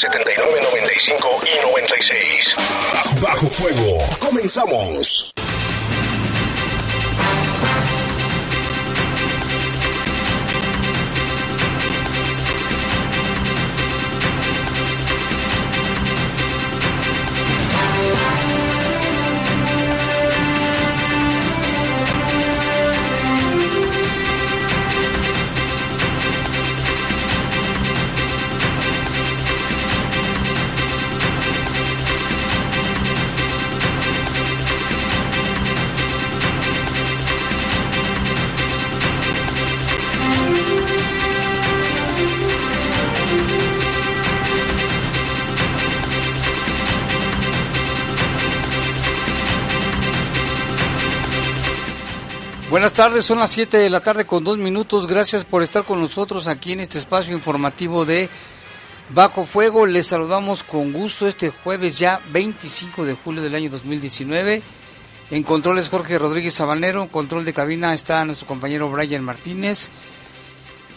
79 95 y 96. Bajo Fuego. Comenzamos. Buenas tardes, son las 7 de la tarde con dos minutos. Gracias por estar con nosotros aquí en este espacio informativo de Bajo Fuego. Les saludamos con gusto este jueves ya 25 de julio del año 2019. En controles Jorge Rodríguez Sabanero, en control de cabina está nuestro compañero Brian Martínez.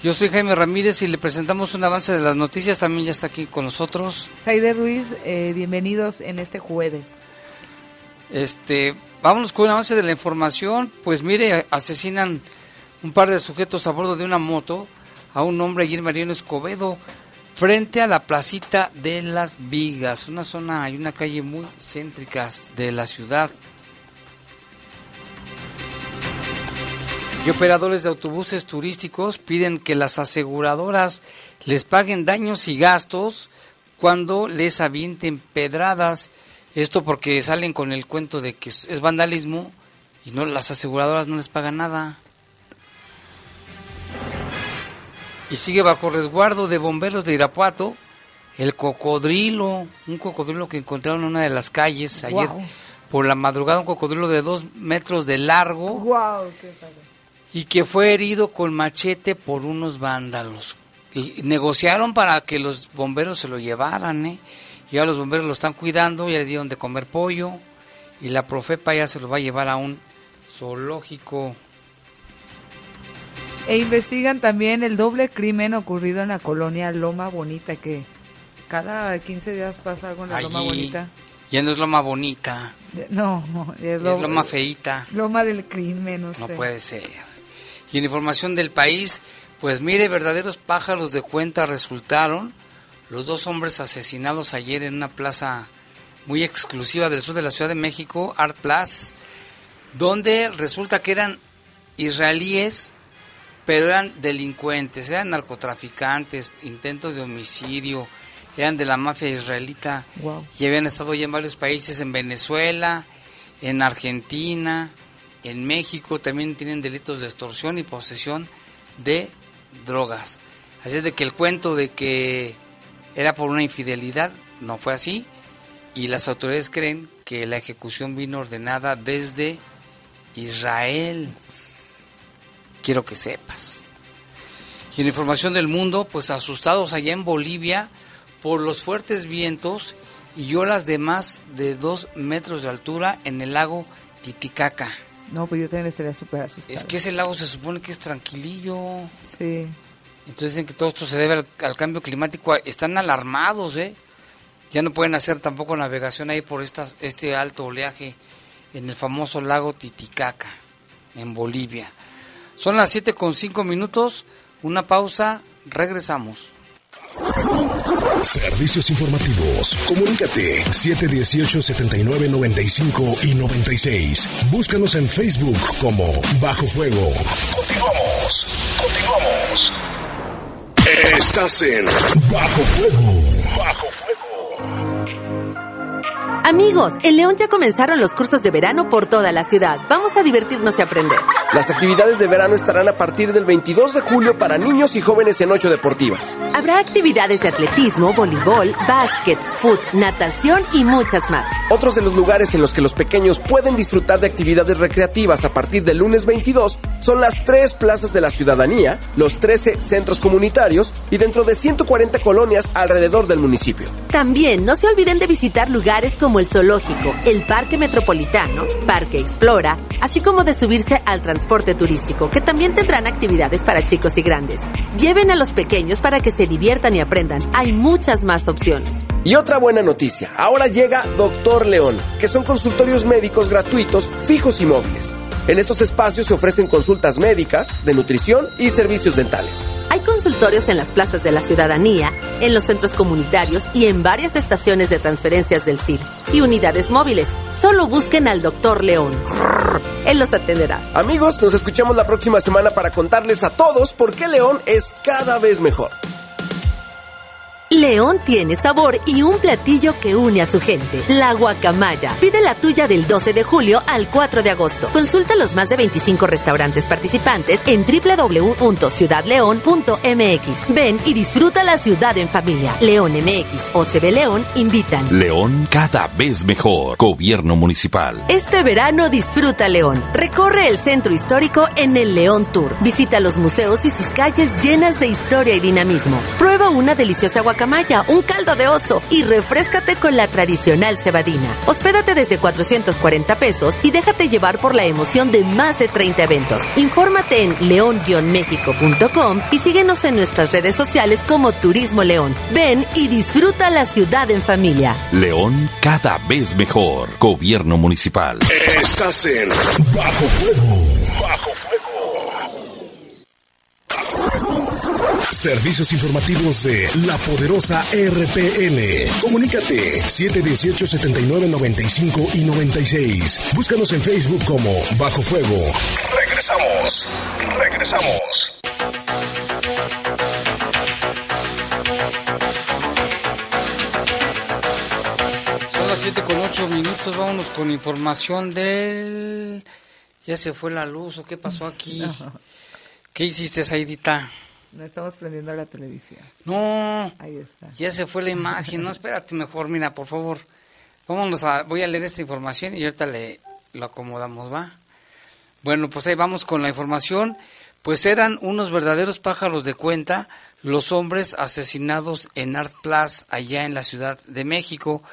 Yo soy Jaime Ramírez y le presentamos un avance de las noticias. También ya está aquí con nosotros. Saide Ruiz, eh, bienvenidos en este jueves. Este, vámonos con un avance de la información. Pues mire, asesinan un par de sujetos a bordo de una moto a un hombre en Mariano Escobedo, frente a la placita de las Vigas, una zona y una calle muy céntricas de la ciudad. Y operadores de autobuses turísticos piden que las aseguradoras les paguen daños y gastos cuando les avienten pedradas. Esto porque salen con el cuento de que es vandalismo y no las aseguradoras no les pagan nada. Y sigue bajo resguardo de bomberos de Irapuato el cocodrilo, un cocodrilo que encontraron en una de las calles ayer por la madrugada, un cocodrilo de dos metros de largo ¡Wow! ¡Qué y que fue herido con machete por unos vándalos. Y negociaron para que los bomberos se lo llevaran, ¿eh? Y ahora los bomberos lo están cuidando, ya le dieron de comer pollo y la Profepa ya se lo va a llevar a un zoológico. E investigan también el doble crimen ocurrido en la colonia Loma Bonita, que cada 15 días pasa algo en la Loma Bonita. Ya no es Loma Bonita, No, no, es, es lo- Loma Feita. Loma del crimen, no, No sé. puede ser. Y en información del país, pues mire, verdaderos pájaros de cuenta resultaron los dos hombres asesinados ayer en una plaza muy exclusiva del sur de la Ciudad de México, Art Plaza, donde resulta que eran israelíes, pero eran delincuentes, eran narcotraficantes, intentos de homicidio, eran de la mafia israelita Wow. y habían estado ya en varios países, en Venezuela, en Argentina, en México, también tienen delitos de extorsión y posesión de drogas. Así es de que el cuento de que era por una infidelidad no fue así y las autoridades creen que la ejecución vino ordenada desde Israel. Quiero que sepas. Y en información del mundo, pues asustados allá en Bolivia por los fuertes vientos y olas de más de dos metros de altura en el lago Titicaca. No, pues yo también estaría súper asustada. Es que ese lago se supone que es tranquilillo. Sí. Entonces dicen que todo esto se debe al, cambio climático. Están alarmados, ¿eh? Ya no pueden hacer tampoco navegación ahí por estas, este alto oleaje en el famoso lago Titicaca, en Bolivia. Son las 7 con 5 minutos. Una pausa. Regresamos. Servicios informativos. Comunícate 718 79 95 y 96. Búscanos en Facebook como Bajo Fuego. Continuamos. Estás en Bajo Fuego. Amigos, en León ya comenzaron los cursos de verano por toda la ciudad. Vamos a divertirnos y aprender. Las actividades de verano estarán a partir del 22 de julio para niños y jóvenes en ocho deportivas. Habrá actividades de atletismo, voleibol, básquet, foot, natación y muchas más. Otros de los lugares en los que los pequeños pueden disfrutar de actividades recreativas a partir del lunes 22 son las tres plazas de la ciudadanía, los 13 centros comunitarios y dentro de 140 colonias alrededor del municipio. También no se olviden de visitar lugares como el zoológico, el Parque Metropolitano, Parque Explora, así como de subirse al transporte turístico, que también tendrán actividades para chicos y grandes. Lleven a los pequeños para que se diviertan y aprendan. Hay muchas más opciones. Y otra buena noticia, ahora llega Doctor León, que son consultorios médicos gratuitos, fijos y móviles. En estos espacios se ofrecen consultas médicas, de nutrición y servicios dentales. Hay consultorios en las plazas de la ciudadanía, en los centros comunitarios y en varias estaciones de transferencias del CID y unidades móviles. Solo busquen al doctor León. Él los atenderá. Amigos, nos escuchamos la próxima semana para contarles a todos por qué León es cada vez mejor. León tiene sabor y un platillo que une a su gente. La guacamaya. Pide la tuya del 12 de julio al 4 de agosto. Consulta los más de 25 restaurantes participantes en www.ciudadleón.mx. Ven y disfruta la ciudad en familia. León MX o CB León invitan. León cada vez mejor. Gobierno municipal. Este verano disfruta León. Recorre el centro histórico en el León Tour. Visita los museos y sus calles llenas de historia y dinamismo. Prueba una deliciosa guacamaya un caldo de oso y refrescate con la tradicional cebadina. Hospédate desde 440 pesos y déjate llevar por la emoción de más de 30 eventos. Infórmate en león-méxico.com y síguenos en nuestras redes sociales como Turismo León. Ven y disfruta la ciudad en familia. León cada vez mejor. Gobierno municipal. Estás en Bajo Fuego. Bajo Servicios informativos de la poderosa RPN. Comunícate 718-7995 y 96. Búscanos en Facebook como Bajo Fuego. Regresamos. Regresamos. Son las 7 con 8 minutos. Vámonos con información del. Ya se fue la luz o qué pasó aquí. ¿Qué hiciste, Saidita? No estamos prendiendo la televisión. No. Ahí está. Ya se fue la imagen. No, espérate mejor, mira, por favor. Vámonos a, voy a leer esta información y ahorita le lo acomodamos, ¿va? Bueno, pues ahí vamos con la información. Pues eran unos verdaderos pájaros de cuenta los hombres asesinados en Art Plaza, allá en la Ciudad de México.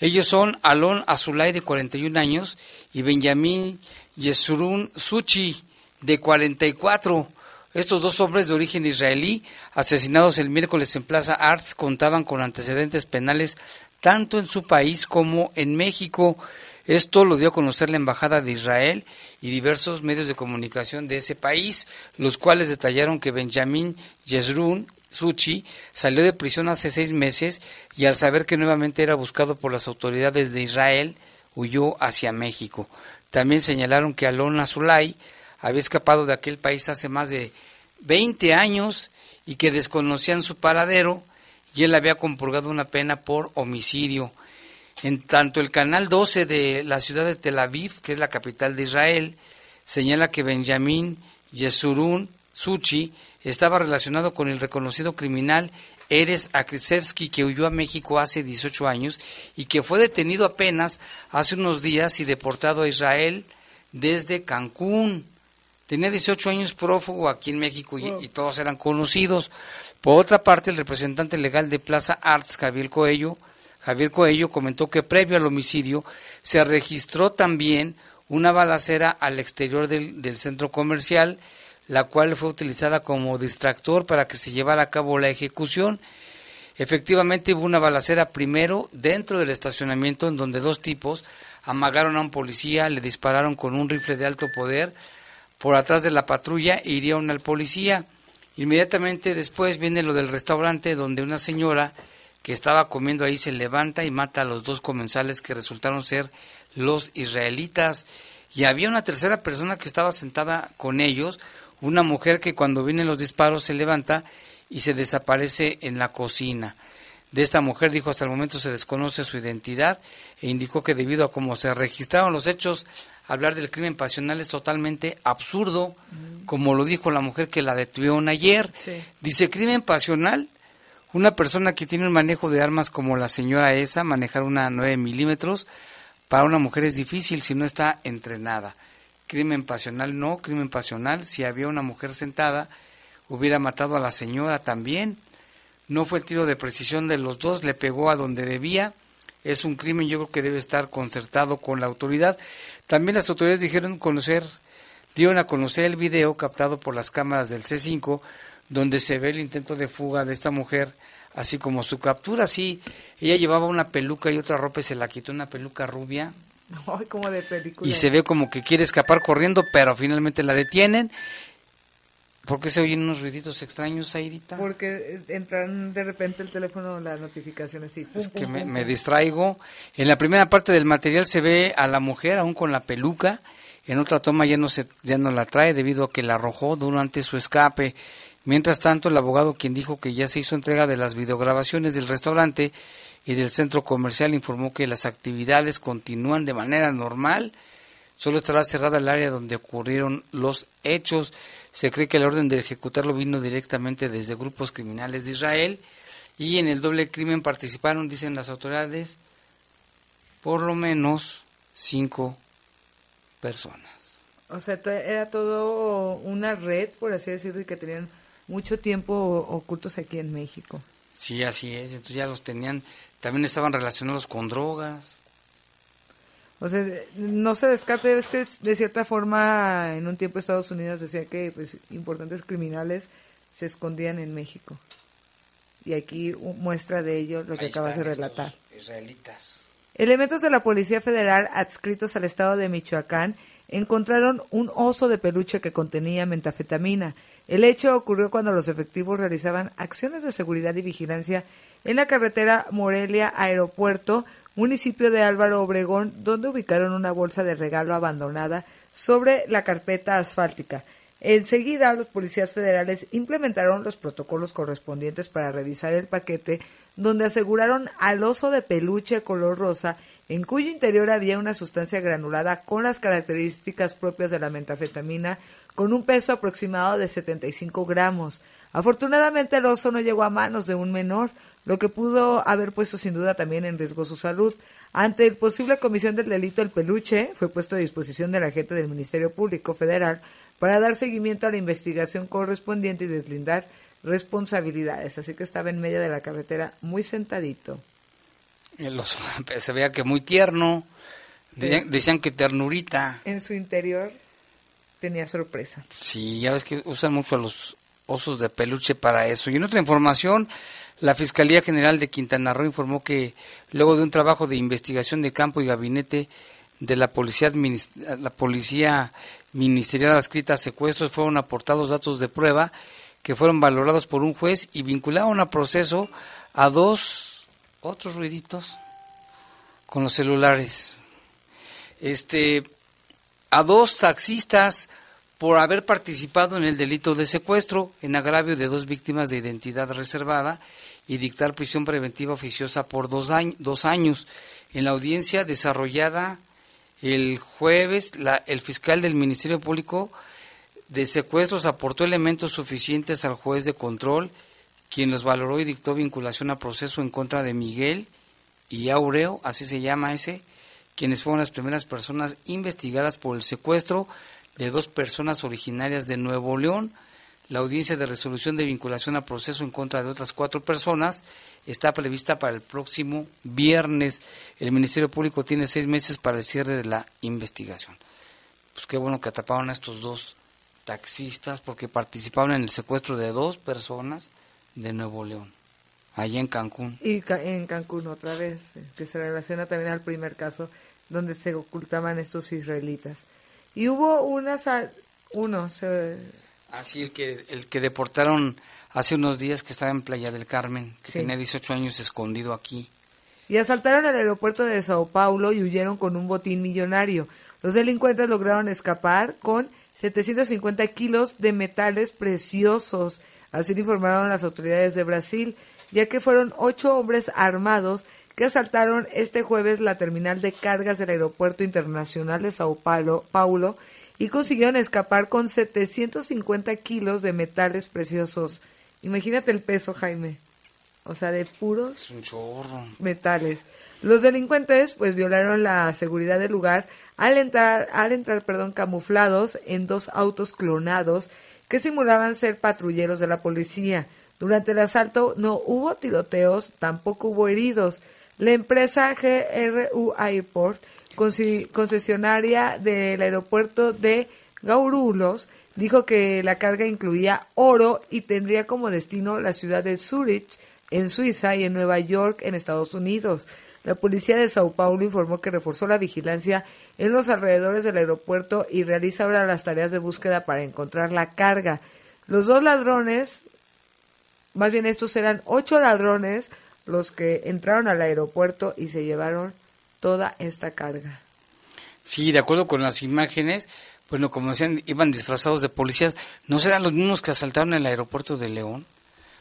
Ellos son Alon Azulay, de 41 años, y Benjamín Yesurun Suchi, de 44. Estos dos hombres de origen israelí, asesinados el miércoles en Plaza Arts, contaban con antecedentes penales tanto en su país como en México. Esto lo dio a conocer la Embajada de Israel y diversos medios de comunicación de ese país, los cuales detallaron que Benjamín Yesrun Suchi salió de prisión hace seis meses y al saber que nuevamente era buscado por las autoridades de Israel, huyó hacia México. También señalaron que Alon Azulay había escapado de aquel país hace más de 20 años y que desconocían su paradero y él había compurgado una pena por homicidio. En tanto el canal 12 de la ciudad de Tel Aviv, que es la capital de Israel, señala que Benjamín Yesurun Suchi estaba relacionado con el reconocido criminal Eres Akrisevsky, que huyó a México hace 18 años y que fue detenido apenas hace unos días y deportado a Israel desde Cancún. Tenía 18 años prófugo aquí en México y, todos eran conocidos. Por otra parte, el representante legal de Plaza Arts, Javier Coello, Javier Coello comentó que previo al homicidio se registró también una balacera al exterior del, del centro comercial, la cual fue utilizada como distractor para que se llevara a cabo la ejecución. Efectivamente hubo una balacera primero dentro del estacionamiento en donde dos tipos amagaron a un policía, le dispararon con un rifle de alto poder, por atrás de la patrulla e hirieron al policía. Inmediatamente después viene lo del restaurante donde una señora que estaba comiendo ahí se levanta y mata a los dos comensales que resultaron ser los israelitas. Y había una tercera persona que estaba sentada con ellos, una mujer que cuando vienen los disparos se levanta y se desaparece en la cocina. De esta mujer dijo hasta el momento se desconoce su identidad e indicó que debido a cómo se registraron los hechos, hablar del crimen pasional es totalmente absurdo, como lo dijo la mujer que la detuvieron ayer. Dice crimen pasional, una persona que tiene un manejo de armas como la señora esa, manejar una 9 milímetros, para una mujer es difícil si no está entrenada. Crimen pasional no, crimen pasional, si había una mujer sentada, hubiera matado a la señora también. No fue el tiro de precisión de los dos, le pegó a donde debía. Es un crimen, yo creo que debe estar concertado con la autoridad. También las autoridades dijeron conocer, dieron a conocer el video captado por las cámaras del C5, donde se ve el intento de fuga de esta mujer, así como su captura. Sí, ella llevaba una peluca y otra ropa y se la quitó una peluca rubia. como de película. Y se ve como que quiere escapar corriendo, pero finalmente la detienen ¿Por qué se oyen unos ruiditos extraños, Aidita? Porque entran de repente el teléfono, las notificaciones así. es que me, distraigo. En la primera parte del material se ve a la mujer aún con la peluca. En otra toma ya no, se, ya no la trae debido a que la arrojó durante su escape. Mientras tanto, el abogado quien dijo que ya se hizo entrega de las videograbaciones del restaurante y del centro comercial informó que las actividades continúan de manera normal. Solo estará cerrada el área donde ocurrieron los hechos. Se cree que la orden de ejecutarlo vino directamente desde grupos criminales de Israel y en el doble crimen participaron, dicen las autoridades, por lo menos cinco personas. O sea, era todo una red, por así decirlo, y que tenían mucho tiempo ocultos aquí en México. Sí, así es. Entonces ya los tenían, también estaban relacionados con drogas. O sea, no se descarte, es que de cierta forma en un tiempo Estados Unidos decía que pues importantes criminales se escondían en México. Y aquí muestra de ello lo que acabas de relatar. Israelitas. Elementos de la Policía Federal adscritos al estado de Michoacán encontraron un oso de peluche que contenía metafetamina. El hecho ocurrió cuando los efectivos realizaban acciones de seguridad y vigilancia en la carretera Morelia Aeropuerto municipio de Álvaro Obregón, donde ubicaron una bolsa de regalo abandonada sobre la carpeta asfáltica. Enseguida, los policías federales implementaron los protocolos correspondientes para revisar el paquete, donde aseguraron al oso de peluche color rosa, en cuyo interior había una sustancia granulada con las características propias de la metafetamina, con un peso aproximado de 75 gramos. Afortunadamente, el oso no llegó a manos de un menor, lo que pudo haber puesto sin duda también en riesgo su salud. Ante el posible comisión del delito, el peluche fue puesto a disposición del agente del Ministerio Público Federal para dar seguimiento a la investigación correspondiente y deslindar responsabilidades. Así que estaba en medio de la carretera muy sentadito. El oso, se veía que muy tierno. Decían, que ternurita. En su interior tenía sorpresa. Sí, ya ves que usan mucho a los osos de peluche para eso. Y en otra información, la Fiscalía General de Quintana Roo informó que luego de un trabajo de investigación de campo y gabinete de la Policía, la Ministerial adscrita a secuestros fueron aportados datos de prueba que fueron valorados por un juez y vincularon a proceso a dos otros ruiditos con los celulares. Este a dos taxistas por haber participado en el delito de secuestro en agravio de dos víctimas de identidad reservada y dictar prisión preventiva oficiosa por dos, dos años. En la audiencia desarrollada el jueves, el fiscal del Ministerio Público de Secuestros aportó elementos suficientes al juez de control, quien los valoró y dictó vinculación a proceso en contra de Miguel y Aureo, así se llama ese, quienes fueron las primeras personas investigadas por el secuestro de dos personas originarias de Nuevo León, la audiencia de resolución de vinculación a proceso en contra de otras cuatro personas está prevista para el próximo viernes. El Ministerio Público tiene seis meses para el cierre de la investigación. Pues qué bueno que atraparon a estos dos taxistas porque participaban en el secuestro de dos personas de Nuevo León, allá en Cancún. Y en Cancún otra vez, eh, que se relaciona también al primer caso donde se ocultaban estos israelitas. Y hubo unas, uno, se, Así, el que, el que deportaron hace unos días que estaba en Playa del Carmen, que tenía 18 años escondido aquí. Y asaltaron el aeropuerto de Sao Paulo y huyeron con un botín millonario. Los delincuentes lograron escapar con 750 kilos de metales preciosos, Así lo informaron las autoridades de Brasil, ya que fueron ocho hombres armados que asaltaron este jueves la terminal de cargas del Aeropuerto Internacional de Sao Paulo, Paulo y consiguieron escapar con 750 kilos de metales preciosos. Imagínate el peso, Jaime. O sea, de puros metales. Los delincuentes pues violaron la seguridad del lugar al entrar, al entrar perdón, camuflados en dos autos clonados que simulaban ser patrulleros de la policía. Durante el asalto no hubo tiroteos, tampoco hubo heridos. La empresa GRU Airport, concesionaria del aeropuerto de Gaurulos, dijo que la carga incluía oro y tendría como destino la ciudad de Zurich, en Suiza, y en Nueva York, en Estados Unidos. La policía de Sao Paulo informó que reforzó la vigilancia en los alrededores del aeropuerto y realiza ahora las tareas de búsqueda para encontrar la carga. Los dos ladrones, más bien estos eran ocho ladrones, los que entraron al aeropuerto y se llevaron toda esta carga. Sí, de acuerdo con las imágenes, bueno, como decían, iban disfrazados de policías. ¿No serán los mismos que asaltaron el aeropuerto de León?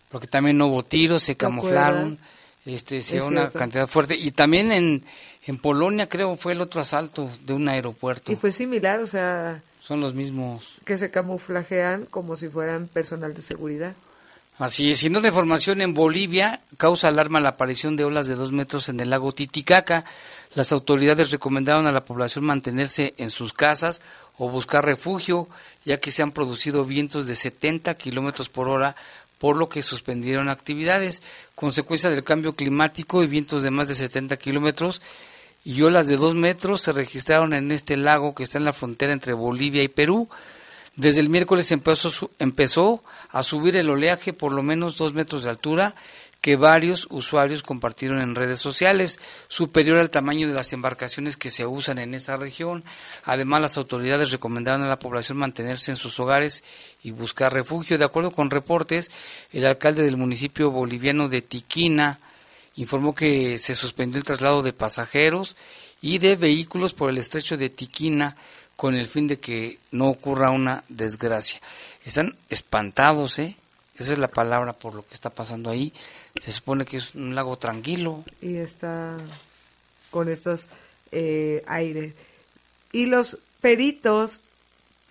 Porque también no hubo tiros, se ¿Te camuflaron, acuerdas? este, se Es dio una cierto. cantidad fuerte. Y también en, en Polonia, creo, fue el otro asalto de un aeropuerto. Y fue similar, o sea, Son los mismos. que se camuflajean como si fueran personal de seguridad. Así es, siendo de información en Bolivia, causa alarma la aparición de olas de dos metros en el lago Titicaca. Las autoridades recomendaron a la población mantenerse en sus casas o buscar refugio, ya que se han producido vientos de 70 kilómetros por hora, por lo que suspendieron actividades. Consecuencia del cambio climático y vientos de más de 70 kilómetros y olas de dos metros se registraron en este lago que está en la frontera entre Bolivia y Perú. Desde el miércoles empezó, a subir el oleaje por lo menos dos metros de altura que varios usuarios compartieron en redes sociales, superior al tamaño de las embarcaciones que se usan en esa región. Además, las autoridades recomendaron a la población mantenerse en sus hogares y buscar refugio. De acuerdo con reportes, el alcalde del municipio boliviano de Tiquina informó que se suspendió el traslado de pasajeros y de vehículos por el estrecho de Tiquina con el fin de que no ocurra una desgracia. Están espantados, ¿eh? Esa es la palabra por lo que está pasando ahí. Se supone que es un lago tranquilo. y está con estos eh, aires. Y los peritos,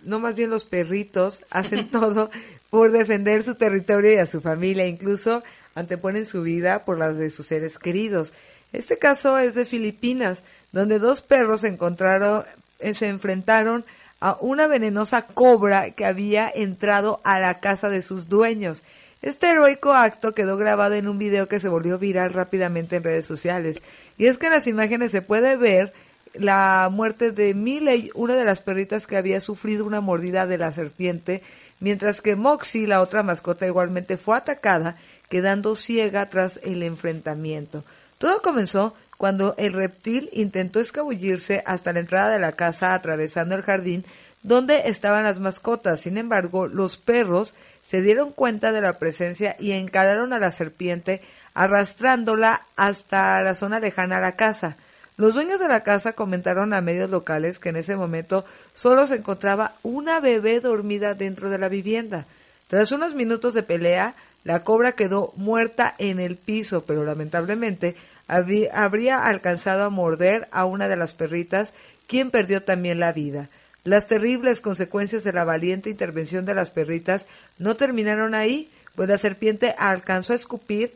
no más bien los perritos, hacen todo por defender su territorio y a su familia, incluso anteponen su vida por las de sus seres queridos. Este caso es de Filipinas, donde dos perros se encontraron, se enfrentaron a una venenosa cobra que había entrado a la casa de sus dueños. Este heroico acto quedó grabado en un video que se volvió viral rápidamente en redes sociales. Y es que en las imágenes se puede ver la muerte de Miley, una de las perritas que había sufrido una mordida de la serpiente, mientras que Moxie, la otra mascota, igualmente fue atacada, quedando ciega tras el enfrentamiento. Todo comenzó cuando el reptil intentó escabullirse hasta la entrada de la casa atravesando el jardín donde estaban las mascotas. Sin embargo, los perros se dieron cuenta de la presencia y encararon a la serpiente arrastrándola hasta la zona lejana a la casa. Los dueños de la casa comentaron a medios locales que en ese momento solo se encontraba una bebé dormida dentro de la vivienda. Tras unos minutos de pelea, la cobra quedó muerta en el piso, pero lamentablemente habría alcanzado a morder a una de las perritas, quien perdió también la vida. Las terribles consecuencias de la valiente intervención de las perritas no terminaron ahí, pues la serpiente alcanzó a escupir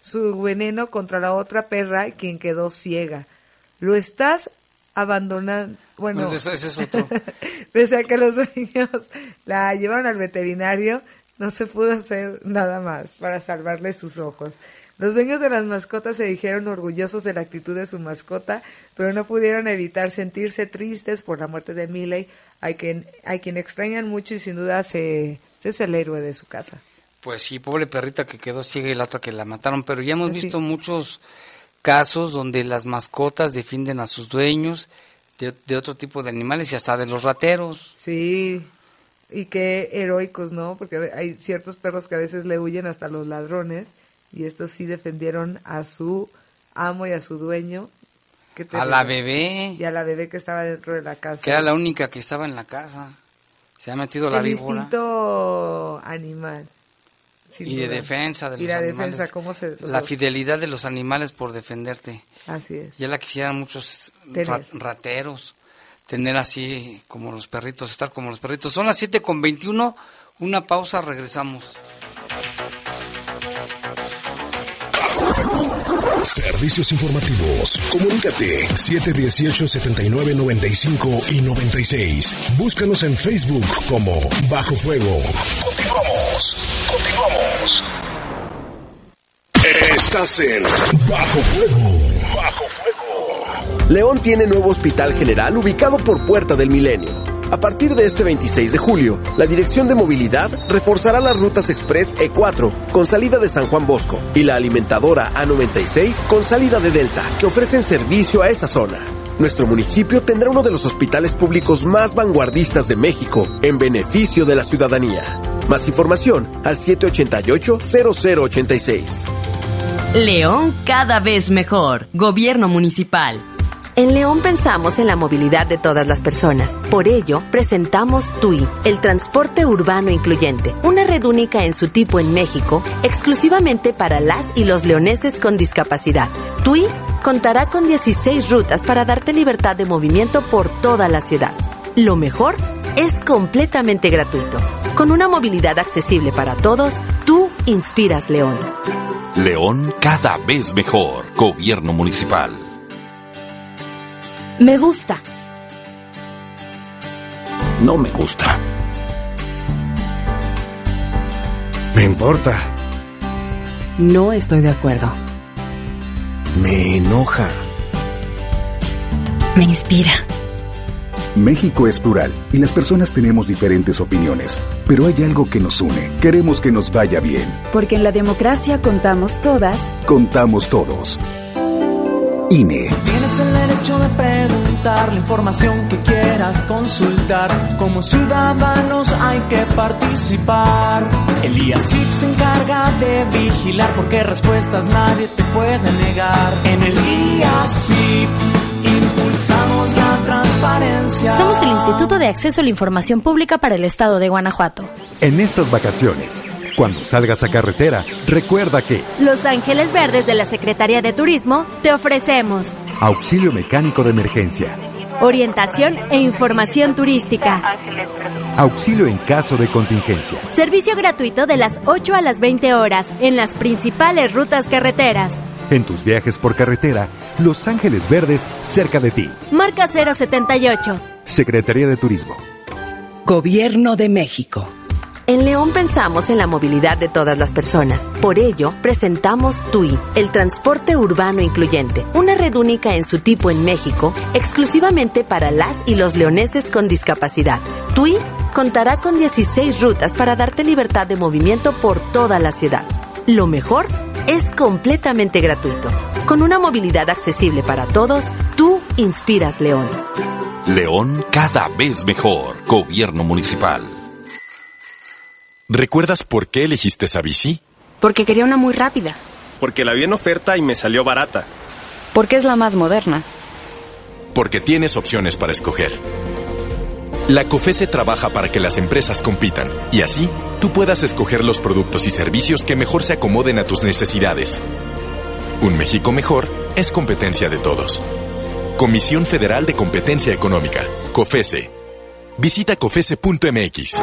su veneno contra la otra perra, quien quedó ciega. Lo estás abandonando. Bueno, Pues eso- ese es otro. pese a que los dueños la llevaron al veterinario, no se pudo hacer nada más para salvarle sus ojos. Los dueños de las mascotas se dijeron orgullosos de la actitud de su mascota, pero no pudieron evitar sentirse tristes por la muerte de Miley, a quien, a quien extrañan mucho y sin duda se, es el héroe de su casa. Pues sí, pobre perrita que quedó ciega y la otra que la mataron, pero ya hemos Pues sí. visto muchos casos donde las mascotas defienden a sus dueños de, de otro tipo de animales y hasta de los rateros. Sí, y qué heroicos, ¿no? Porque hay ciertos perros que a veces le huyen hasta los ladrones y estos sí defendieron a su amo y a su dueño. A la bebé, Y a la bebé que estaba dentro de la casa. que era la única que estaba en la casa. Se ha metido la El víbora. instinto animal. y de defensa de Y los la animales. defensa, ¿cómo se...? La fidelidad de los animales por defenderte. Así es. Ya la quisieran muchos ra- rateros, tener así como los perritos, estar como los perritos. Son las 7 con 21, una pausa, regresamos. Servicios informativos. Comunícate 718-7995 y 96. Búscanos en Facebook como Bajo Fuego. Continuamos. Continuamos. Estás en Bajo Fuego. Bajo Fuego. León tiene nuevo hospital general ubicado por Puerta del Milenio. A partir de este 26 de julio, la Dirección de Movilidad reforzará las rutas Express E4 con salida de San Juan Bosco y la alimentadora A96 con salida de Delta, que ofrecen servicio a esa zona. Nuestro municipio tendrá uno de los hospitales públicos más vanguardistas de México en beneficio de la ciudadanía. Más información al 788-0086. León cada vez mejor. Gobierno municipal. En León pensamos en la movilidad de todas las personas. Por ello, presentamos TUI, el transporte urbano incluyente, una red única en su tipo en México, exclusivamente para las y los leoneses con discapacidad. TUI contará con 16 rutas para darte libertad de movimiento por toda la ciudad. Lo mejor es completamente gratuito. Con una movilidad accesible para todos, tú inspiras León. León cada vez mejor. Gobierno municipal. Me gusta. No me gusta. Me importa. No estoy de acuerdo. Me enoja. Me inspira. México es plural y las personas tenemos diferentes opiniones, pero hay algo que nos une. Queremos que nos vaya bien. Porque en la democracia contamos todas. Contamos todos. INE. Tienes el derecho de preguntar la información que quieras consultar. Como ciudadanos hay que participar. El IACIP se encarga de vigilar porque respuestas nadie te puede negar. En el IACIP impulsamos la transparencia. Somos el Instituto de Acceso a la Información Pública para el Estado de Guanajuato. En estas vacaciones, cuando salgas a carretera, recuerda que Los Ángeles Verdes de la Secretaría de Turismo te ofrecemos auxilio mecánico de emergencia, orientación e información turística, auxilio en caso de contingencia, servicio gratuito de las 8 a las 20 horas en las principales rutas carreteras. en tus viajes por carretera, Los Ángeles Verdes cerca de ti. Marca 078. Secretaría de Turismo. Gobierno de México. En León pensamos en la movilidad de todas las personas. Por ello, presentamos TUI, el transporte urbano incluyente, una red única en su tipo en México, exclusivamente para las y los leoneses con discapacidad. TUI contará con 16 rutas para darte libertad de movimiento por toda la ciudad. Lo mejor es completamente gratuito. Con una movilidad accesible para todos, tú inspiras León. León cada vez mejor. Gobierno municipal. ¿Recuerdas por qué elegiste esa bici? Porque quería una muy rápida. Porque la vi en oferta y me salió barata. Porque es la más moderna. Porque tienes opciones para escoger. La COFESE trabaja para que las empresas compitan y así tú puedas escoger los productos y servicios que mejor se acomoden a tus necesidades. Un México mejor es competencia de todos. Comisión Federal de Competencia Económica, COFESE. Visita COFESE.mx.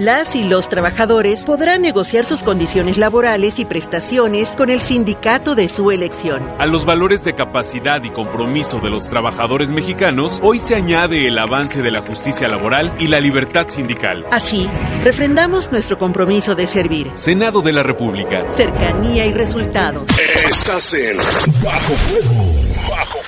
Las y los trabajadores podrán negociar sus condiciones laborales y prestaciones con el sindicato de su elección. A los valores de capacidad y compromiso de los trabajadores mexicanos, hoy se añade el avance de la justicia laboral y la libertad sindical. Así, refrendamos nuestro compromiso de servir. Senado de la República. Cercanía y resultados. Estás en Bajo Fuego. Bajo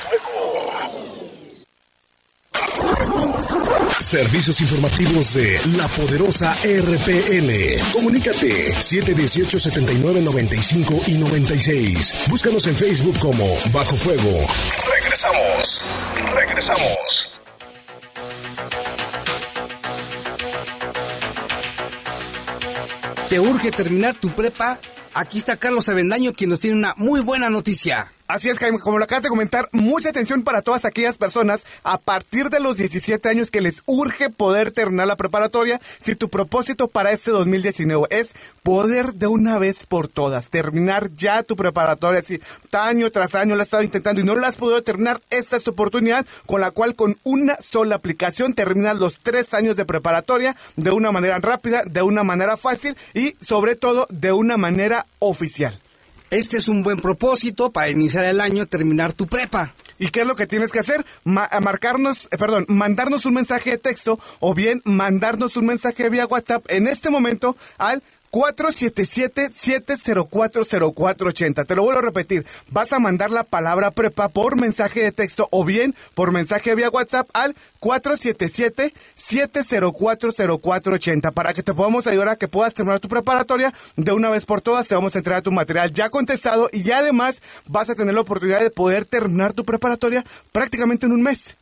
Servicios informativos de la poderosa RPL. Comunícate 718-7995 y 96. Búscanos en Facebook como Bajo Fuego. Regresamos. Regresamos. ¿Te urge terminar tu prepa? Aquí está Carlos Avendaño quien nos tiene una muy buena noticia. Así es, Jaime, como lo acabas de comentar, mucha atención para todas aquellas personas a partir de los 17 años que les urge poder terminar la preparatoria. Si tu propósito para este 2019 es poder de una vez por todas terminar ya tu preparatoria, si año tras año la has estado intentando y no la has podido terminar, esta es tu oportunidad con la cual con una sola aplicación terminas los tres años de preparatoria de una manera rápida, de una manera fácil y sobre todo de una manera oficial. Este es un buen propósito para iniciar el año, terminar tu prepa. ¿Y qué es lo que tienes que hacer? eh, perdón, mandarnos un mensaje de texto o bien mandarnos un mensaje vía WhatsApp en este momento al 477-7040480. Te lo vuelvo a repetir. Vas a mandar la palabra prepa por mensaje de texto o bien por mensaje vía WhatsApp al 477-7040480 para que te podamos ayudar a que puedas terminar tu preparatoria de una vez por todas. Te vamos a entregar tu material ya contestado y ya además vas a tener la oportunidad de poder terminar tu preparatoria prácticamente en un mes.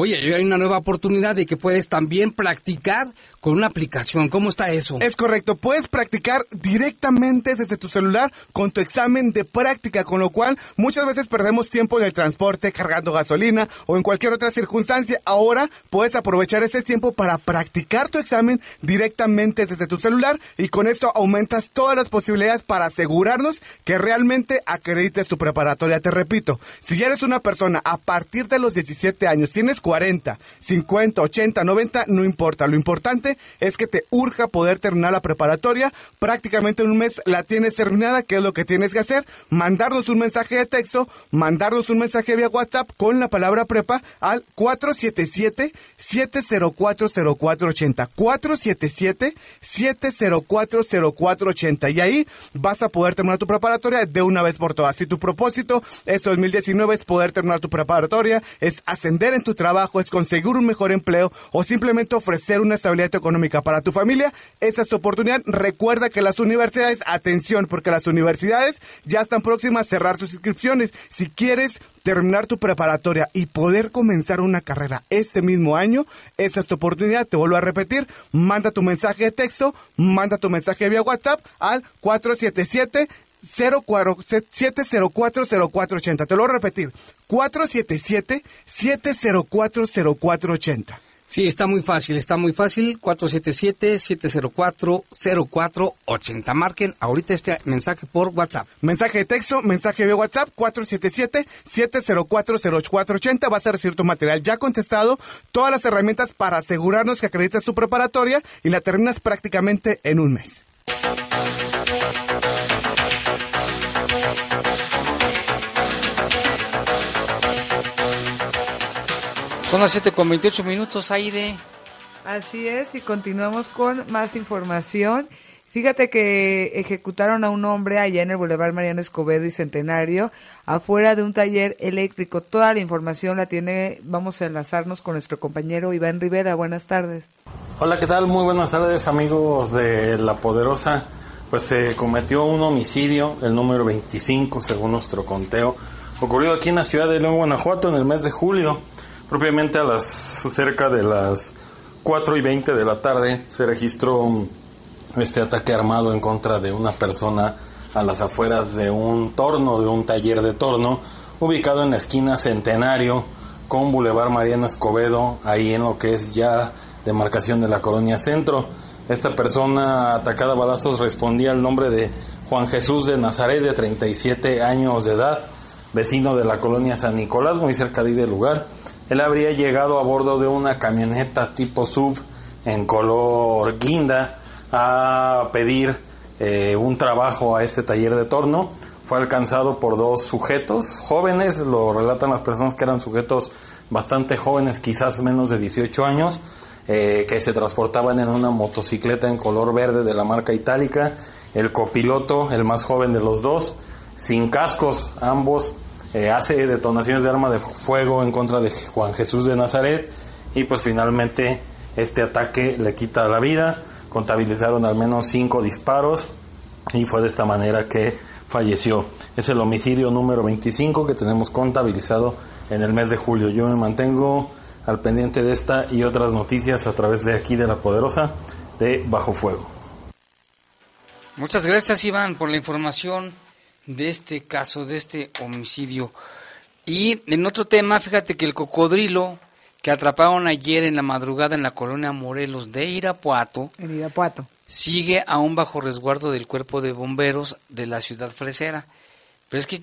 Oye, hay una nueva oportunidad de que puedes también practicar con una aplicación. ¿Cómo está eso? Es correcto, puedes practicar directamente desde tu celular con tu examen de práctica, con lo cual muchas veces perdemos tiempo en el transporte, cargando gasolina o en cualquier otra circunstancia. Ahora puedes aprovechar ese tiempo para practicar tu examen directamente desde tu celular y con esto aumentas todas las posibilidades para asegurarnos que realmente acredites tu preparatoria. Te repito, si ya eres una persona a partir de los 17 años, tienes 40, 50, 80, 90, no importa. Lo importante es que te urja poder terminar la preparatoria. Prácticamente en un mes la tienes terminada. ¿Qué es lo que tienes que hacer? Mandarnos un mensaje de texto, mandarnos un mensaje vía WhatsApp con la palabra prepa al 477-7040480. 477-7040480. Y ahí vas a poder terminar tu preparatoria de una vez por todas. Si tu propósito este 2019 es poder terminar tu preparatoria, es ascender en tu trabajo, es conseguir un mejor empleo o simplemente ofrecer una estabilidad económica para tu familia, esa es tu oportunidad. Recuerda que las universidades, atención, porque las universidades ya están próximas a cerrar sus inscripciones. Si quieres terminar tu preparatoria y poder comenzar una carrera este mismo año, esa es tu oportunidad. Te vuelvo a repetir, manda tu mensaje de texto, manda tu mensaje vía WhatsApp al 477 7040480. Te lo voy a repetir. 477-7040480. Sí, está muy fácil, está muy fácil. 477-704-0480. Marquen ahorita este mensaje por WhatsApp. Mensaje de texto, mensaje de WhatsApp, 477-704-0480. Vas a recibir tu material ya contestado, todas las herramientas para asegurarnos que acreditas tu preparatoria y la terminas prácticamente en un mes. Son las 7 con 28 minutos, Aide. Así es, y continuamos con más información. Fíjate que ejecutaron a un hombre allá en el Boulevard Mariano Escobedo y Centenario, afuera de un taller eléctrico. Toda la información la tiene, vamos a enlazarnos con nuestro compañero Iván Rivera. Buenas tardes. Hola, ¿qué tal? Muy buenas tardes, amigos de La Poderosa. Pues se cometió un homicidio, el número 25, según nuestro conteo, ocurrido aquí en la ciudad de León, Guanajuato, en el mes de julio. Propiamente a las cerca de las 4 y 20 de la tarde se registró este ataque armado en contra de una persona a las afueras de un torno, de un taller de torno, ubicado en la esquina Centenario con Boulevard Mariano Escobedo, ahí en lo que es ya demarcación de la colonia Centro. Esta persona atacada a balazos respondía al nombre de Juan Jesús de Nazaret, de 37 años de edad, vecino de la colonia San Nicolás, muy cerca de ahí del lugar. Él habría llegado a bordo de una camioneta tipo sub en color guinda a pedir eh, un trabajo a este taller de torno. Fue alcanzado por dos sujetos jóvenes, lo relatan las personas que eran sujetos bastante jóvenes, quizás menos de 18 años, eh, que se transportaban en una motocicleta en color verde de la marca itálica. El copiloto, el más joven de los dos, sin cascos, ambos eh, hace detonaciones de arma de fuego en contra de Juan Jesús de Nazaret y pues finalmente este ataque le quita la vida, contabilizaron al menos cinco disparos y fue de esta manera que falleció. Es el homicidio número 25 que tenemos contabilizado en el mes de julio. Yo me mantengo al pendiente de esta y otras noticias a través de aquí de la poderosa de Bajo Fuego. Muchas gracias Iván por la información de este caso, de este homicidio. Y en otro tema, fíjate que el cocodrilo que atraparon ayer en la madrugada en la colonia Morelos de Irapuato, En Irapuato. sigue aún bajo resguardo del cuerpo de bomberos de la ciudad fresera. Pero es que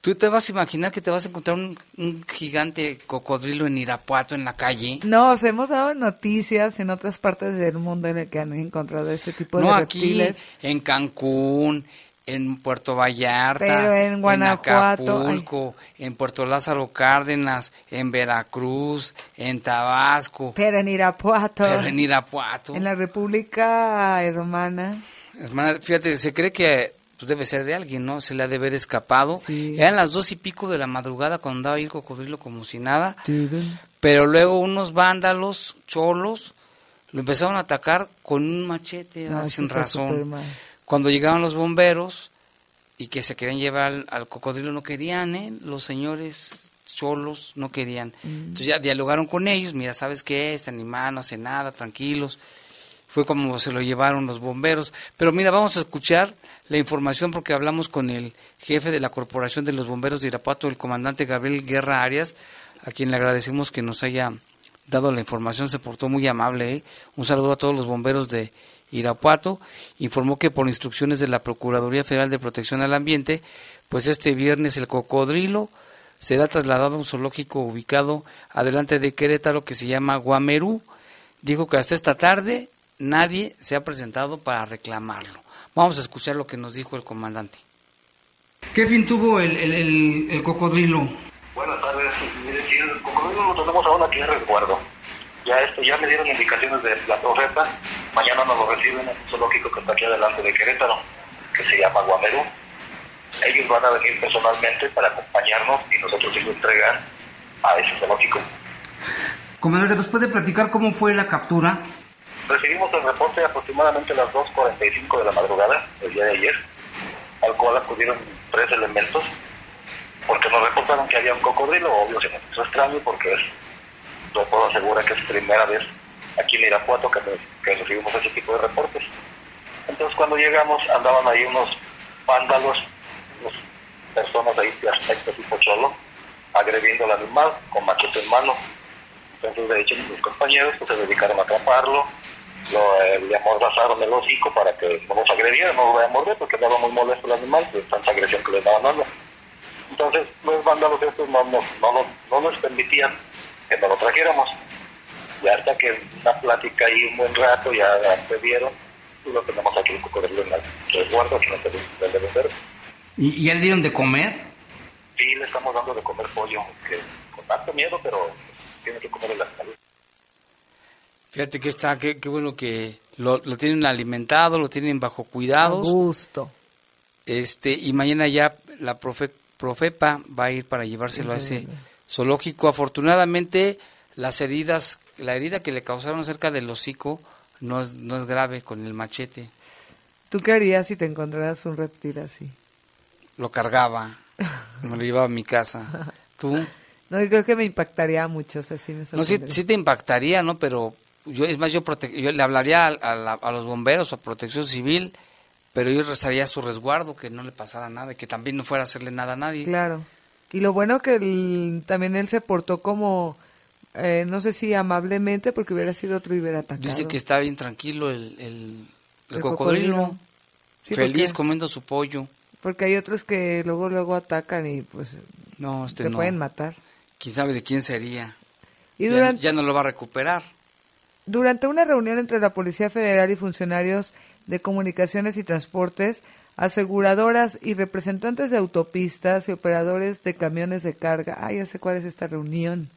tú te vas a imaginar que te vas a encontrar un, un gigante cocodrilo en Irapuato en la calle. No, hemos dado noticias en otras partes del mundo en el que han encontrado este tipo de No aquí, en Cancún, en Puerto Vallarta, Pero en Guanajuato, Acapulco, en Puerto Lázaro Cárdenas, en Veracruz, en Tabasco, Pero en Irapuato. pero en Irapuato. En la República Hermana. Hermana, fíjate, se cree que pues, debe ser de alguien, ¿no? Se le ha de haber escapado. Eran las dos y pico de la madrugada cuando andaba ahí el cocodrilo como si nada. Pero luego unos vándalos, cholos, lo empezaron a atacar con un machete, No, sin razón. Cuando llegaron los bomberos y que se querían llevar al, al cocodrilo, no querían, ¿eh? Los señores cholos no querían. Mm. Entonces ya dialogaron con ellos, mira, ¿sabes qué? Este animal no hace nada, tranquilos. Fue como se lo llevaron los bomberos. Pero mira, vamos a escuchar la información porque hablamos con el jefe de la Corporación de los Bomberos de Irapuato, el comandante Gabriel Guerra Arias, a quien le agradecemos que nos haya dado la información, se portó muy amable. ¿eh? Un saludo a todos los bomberos de Irapuato. Informó que por instrucciones de la Procuraduría Federal de Protección al Ambiente, pues este viernes el cocodrilo será trasladado a un zoológico ubicado adelante de Querétaro que se llama Guamerú. Dijo que hasta esta tarde nadie se ha presentado para reclamarlo. Vamos a escuchar lo que nos dijo el comandante. ¿Qué fin tuvo el, el, el- el cocodrilo? Buenas tardes. El cocodrilo lo tenemos aún aquí en resguardo. Ya esto, ya me dieron indicaciones de la profeta. Mañana nos lo reciben en un zoológico que está aquí adelante de Querétaro, que se llama Guamerú. Ellos van a venir personalmente para acompañarnos y nosotros sí lo entregar a ese zoológico. Comandante, ¿nos puede platicar cómo fue la captura? Recibimos el reporte aproximadamente a las 2.45 de la madrugada del día de ayer, al cual acudieron tres elementos, porque nos reportaron que había un cocodrilo, obvio se nos hizo extraño porque es, lo puedo asegurar que es primera vez aquí en Irapuato que, que recibimos ese tipo de reportes. Entonces cuando llegamos andaban ahí unos vándalos, unas personas ahí de aspecto tipo cholo, agrediendo al animal con machete en mano. Entonces de hecho mis compañeros pues, se dedicaron a atraparlo, lo, eh, le amordazaron el hocico para que no nos agrediera, no lo voy a morder porque estaba muy molesto el animal de tanta agresión que le estaban dando. Entonces los vándalos estos no no, nos- no nos permitían que nos lo trajéramos. Y hasta que una plática ahí un buen rato ya accedieron y lo tenemos aquí cocodrilo en el resguardo aquí en el de vender. ¿Y, y ya le dieron de comer? Sí, le estamos dando de comer pollo, que con tanto miedo, pero tiene que comer en la salud. Fíjate que está, qué, qué bueno que lo, lo tienen alimentado, lo tienen bajo cuidados. A gusto. Este, y mañana ya la profe, Profepa va a ir para llevárselo a ese zoológico. Afortunadamente, las heridas, la herida que le causaron cerca del hocico no es, no es grave con el machete. ¿Tú qué harías si te encontraras un reptil así? Lo cargaba, me lo llevaba a mi casa. ¿Tú? No, yo creo que me impactaría mucho, o sea, sí me No, sí, te impactaría, ¿no? Pero yo, es más, yo, prote- yo le hablaría a, a la- a los bomberos o a protección civil, pero yo restaría su resguardo, que no le pasara nada, que también no fuera a hacerle nada a nadie. Claro. Y lo bueno que él- también él se portó como, eh, no sé si amablemente, porque hubiera sido otro y hubiera atacado. Dice que está bien tranquilo el, el, el El cocodrilo, cocodrilo. Sí, feliz porque- comiendo su pollo. Porque hay otros que luego luego atacan y pues No, este te no. pueden matar. ¿Quién sabe de quién sería? Y Ya- durante- ya no lo va a recuperar. Durante una reunión entre la Policía Federal y funcionarios de comunicaciones y transportes, aseguradoras y representantes de autopistas y operadores de camiones de carga, ah, ya sé cuál es esta reunión,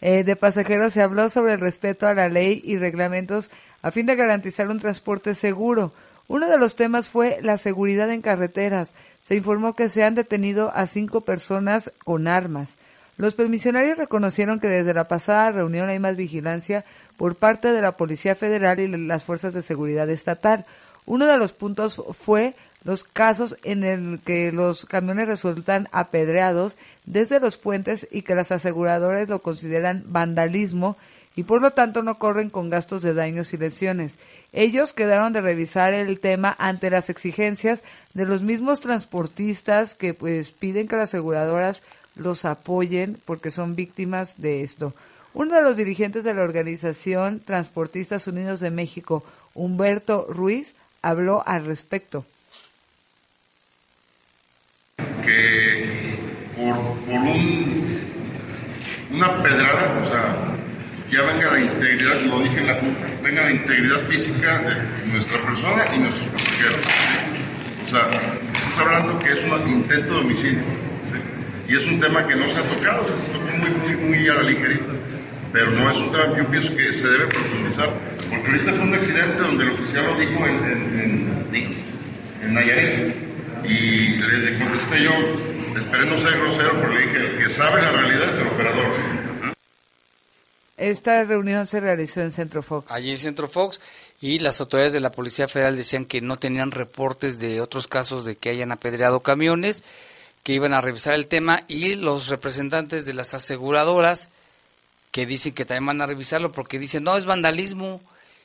eh, de pasajeros se habló sobre el respeto a la ley y reglamentos a fin de garantizar un transporte seguro. Uno de los temas fue la seguridad en carreteras. Se informó que se han detenido a cinco personas con armas. Los permisionarios reconocieron que desde la pasada reunión hay más vigilancia por parte de la Policía Federal y las fuerzas de seguridad estatal. Uno de los puntos fue los casos en el que los camiones resultan apedreados desde los puentes y que las aseguradoras lo consideran vandalismo y por lo tanto no corren con gastos de daños y lesiones. Ellos quedaron de revisar el tema ante las exigencias de los mismos transportistas que pues piden que las aseguradoras los apoyen porque son víctimas de esto. Uno de los dirigentes de la organización Transportistas Unidos de México, Humberto Ruiz, habló al respecto. Que por, por un, una pedrada, o sea, ya venga la integridad, lo dije en la junta, venga la integridad física de nuestra persona y nuestros pasajeros. O sea, estás hablando que es un intento de homicidio. Y es un tema que no se ha tocado, se tocó muy, muy, muy a la ligerita. Pero no es un tema que yo pienso que se debe profundizar. Porque ahorita fue un accidente donde el oficial lo dijo en, en, en, en Nayarit. Y le contesté yo, esperé no ser grosero, pero le dije, el que sabe la realidad es el operador. Esta reunión se realizó en Centro Fox. Allí en Centro Fox y las autoridades de la Policía Federal decían que no tenían reportes de otros casos de que hayan apedreado camiones, que iban a revisar el tema y los representantes de las aseguradoras que dicen que también van a revisarlo porque dicen, no, es vandalismo.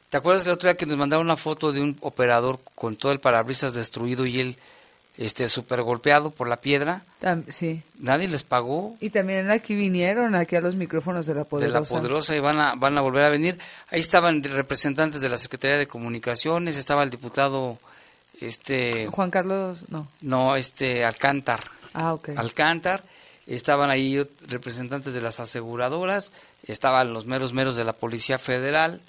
¿Te acuerdas el otro día que nos mandaron una foto de un operador con todo el parabrisas destruido y él este súper golpeado por la piedra? sí. Nadie les pagó. Y también aquí vinieron, aquí a los micrófonos de la Poderosa. De la Poderosa y van a, van a volver a venir. Ahí estaban representantes de la Secretaría de Comunicaciones, estaba el diputado este Juan Carlos, no. No, este Alcántar. Ah, ok. Alcántar. Estaban ahí representantes de las aseguradoras, estaban los meros meros de la Policía Federal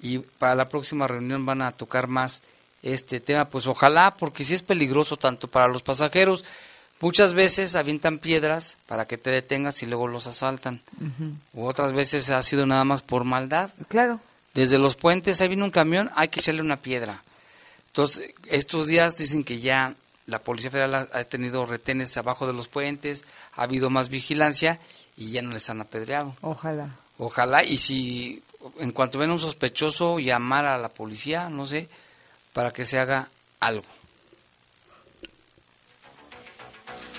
y para la próxima reunión van a tocar más este tema, pues ojalá, porque si es peligroso tanto para los pasajeros, muchas veces avientan piedras para que te detengas y luego los asaltan, u otras veces ha sido nada más por maldad. Claro. Desde los puentes, ahí viene un camión, hay que echarle una piedra. Entonces, estos días dicen que ya la Policía Federal ha tenido retenes abajo de los puentes, ha habido más vigilancia y ya no les han apedreado. Ojalá. Ojalá, y si en cuanto ven un sospechoso, llamar a la policía, no sé, para que se haga algo.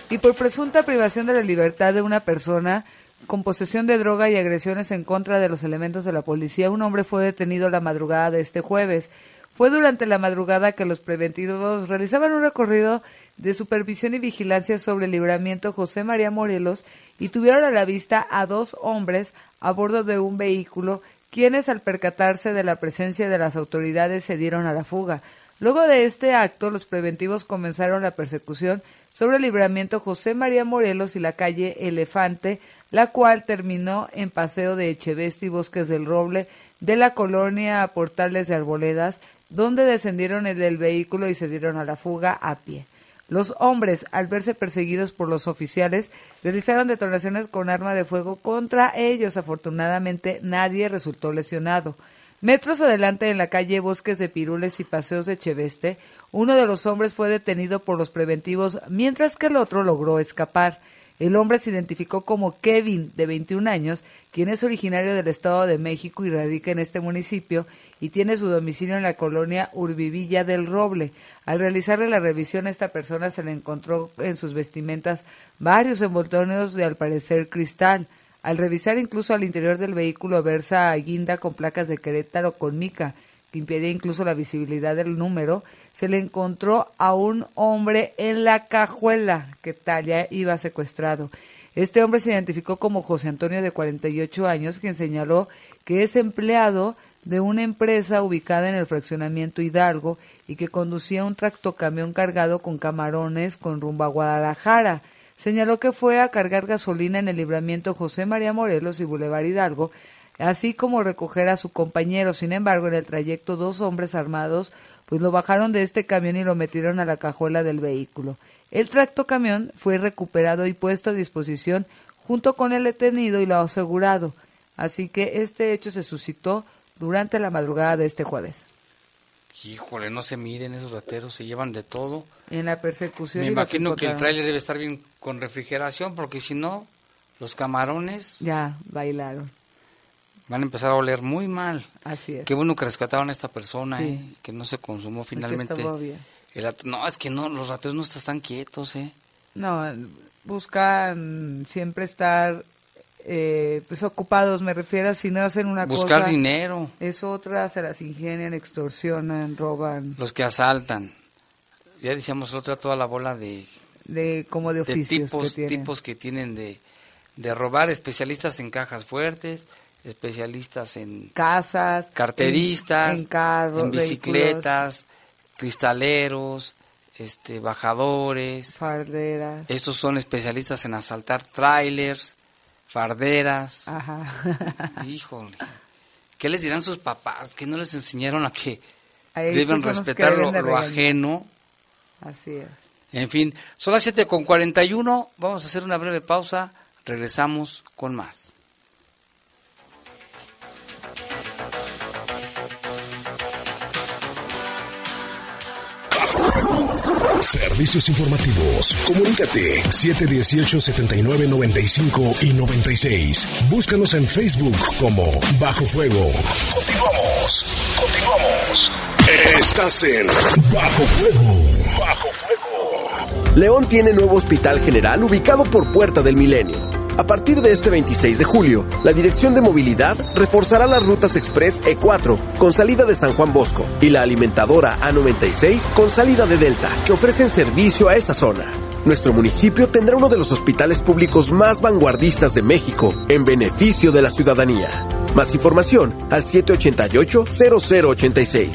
Y por presunta privación de la libertad de una persona con posesión de droga y agresiones en contra de los elementos de la policía, un hombre fue detenido la madrugada de este jueves. Fue durante la madrugada que los preventivos realizaban un recorrido de supervisión y vigilancia sobre el libramiento José María Morelos y tuvieron a la vista a dos hombres a bordo de un vehículo quienes al percatarse de la presencia de las autoridades se dieron a la fuga. Luego de este acto, los preventivos comenzaron la persecución sobre el libramiento José María Morelos y la calle Elefante, la cual terminó en Paseo de Echeveste y Bosques del Roble de la colonia Portales de Arboledas, donde descendieron del vehículo y se dieron a la fuga a pie. Los hombres, al verse perseguidos por los oficiales, realizaron detonaciones con arma de fuego contra ellos. Afortunadamente, nadie resultó lesionado. Metros adelante, en la calle Bosques de Pirules y Paseos de Cheveste, uno de los hombres fue detenido por los preventivos, mientras que el otro logró escapar. El hombre se identificó como Kevin, de 21 años, quien es originario del Estado de México y radica en este municipio y tiene su domicilio en la colonia Urbivilla del Roble. Al realizarle la revisión, a esta persona se le encontró en sus vestimentas varios envoltorios de al parecer cristal. Al revisar incluso al interior del vehículo versa guinda con placas de Querétaro con mica, que impedía incluso la visibilidad del número, se le encontró a un hombre en la cajuela que Talia iba secuestrado. Este hombre se identificó como José Antonio de 48 años, quien señaló que es empleado de una empresa ubicada en el fraccionamiento Hidalgo y que conducía un tractocamión cargado con camarones con rumbo a Guadalajara. Señaló que fue a cargar gasolina en el libramiento José María Morelos y Boulevard Hidalgo, así como recoger a su compañero. Sin embargo, en el trayecto dos hombres armados pues lo bajaron de este camión y lo metieron a la cajuela del vehículo. El tractocamión fue recuperado y puesto a disposición junto con el detenido y lo asegurado. Así que este hecho se suscitó durante la madrugada de este jueves. Híjole, no se miden esos rateros, se llevan de todo. En la persecución. Me imagino que el tráiler debe estar bien con refrigeración, porque si no, los camarones... Ya, bailaron van a empezar a oler muy mal. Así es. Qué bueno que rescataron a esta persona, ¿eh? que no se consumó finalmente. No, es que no, los rateros no están quietos, ¿eh? No, buscan siempre estar eh, pues ocupados, me refiero, si no hacen una cosa... Buscar dinero. Es otra, se las ingenian, extorsionan, roban. Los que asaltan. Ya decíamos otra, toda la bola de... De como de oficios tipos, que tienen. tipos que tienen de, de robar, especialistas en cajas fuertes, especialistas en Casas. carteristas, En, en carros, en bicicletas, cristaleros, este bajadores, farderas. Estos son especialistas en asaltar trailers, farderas. Ajá. Híjole. ¿Qué les dirán sus papás? Que no les enseñaron a que A deben que respetar deben lo, ajeno? Así es. En fin, son las 7 con 41. Vamos a hacer una breve pausa. Regresamos con más. Servicios informativos. Comunícate 718-7995 y 96. Búscanos en Facebook como Bajo Fuego. Continuamos. Continuamos. Estás en Bajo Fuego. Bajo León tiene nuevo hospital general ubicado por Puerta del Milenio. A partir de este 26 de julio, la Dirección de Movilidad reforzará las rutas Express E4 con salida de San Juan Bosco y la alimentadora A96 con salida de Delta, que ofrecen servicio a esa zona. Nuestro municipio tendrá uno de los hospitales públicos más vanguardistas de México en beneficio de la ciudadanía. Más información al 788-0086.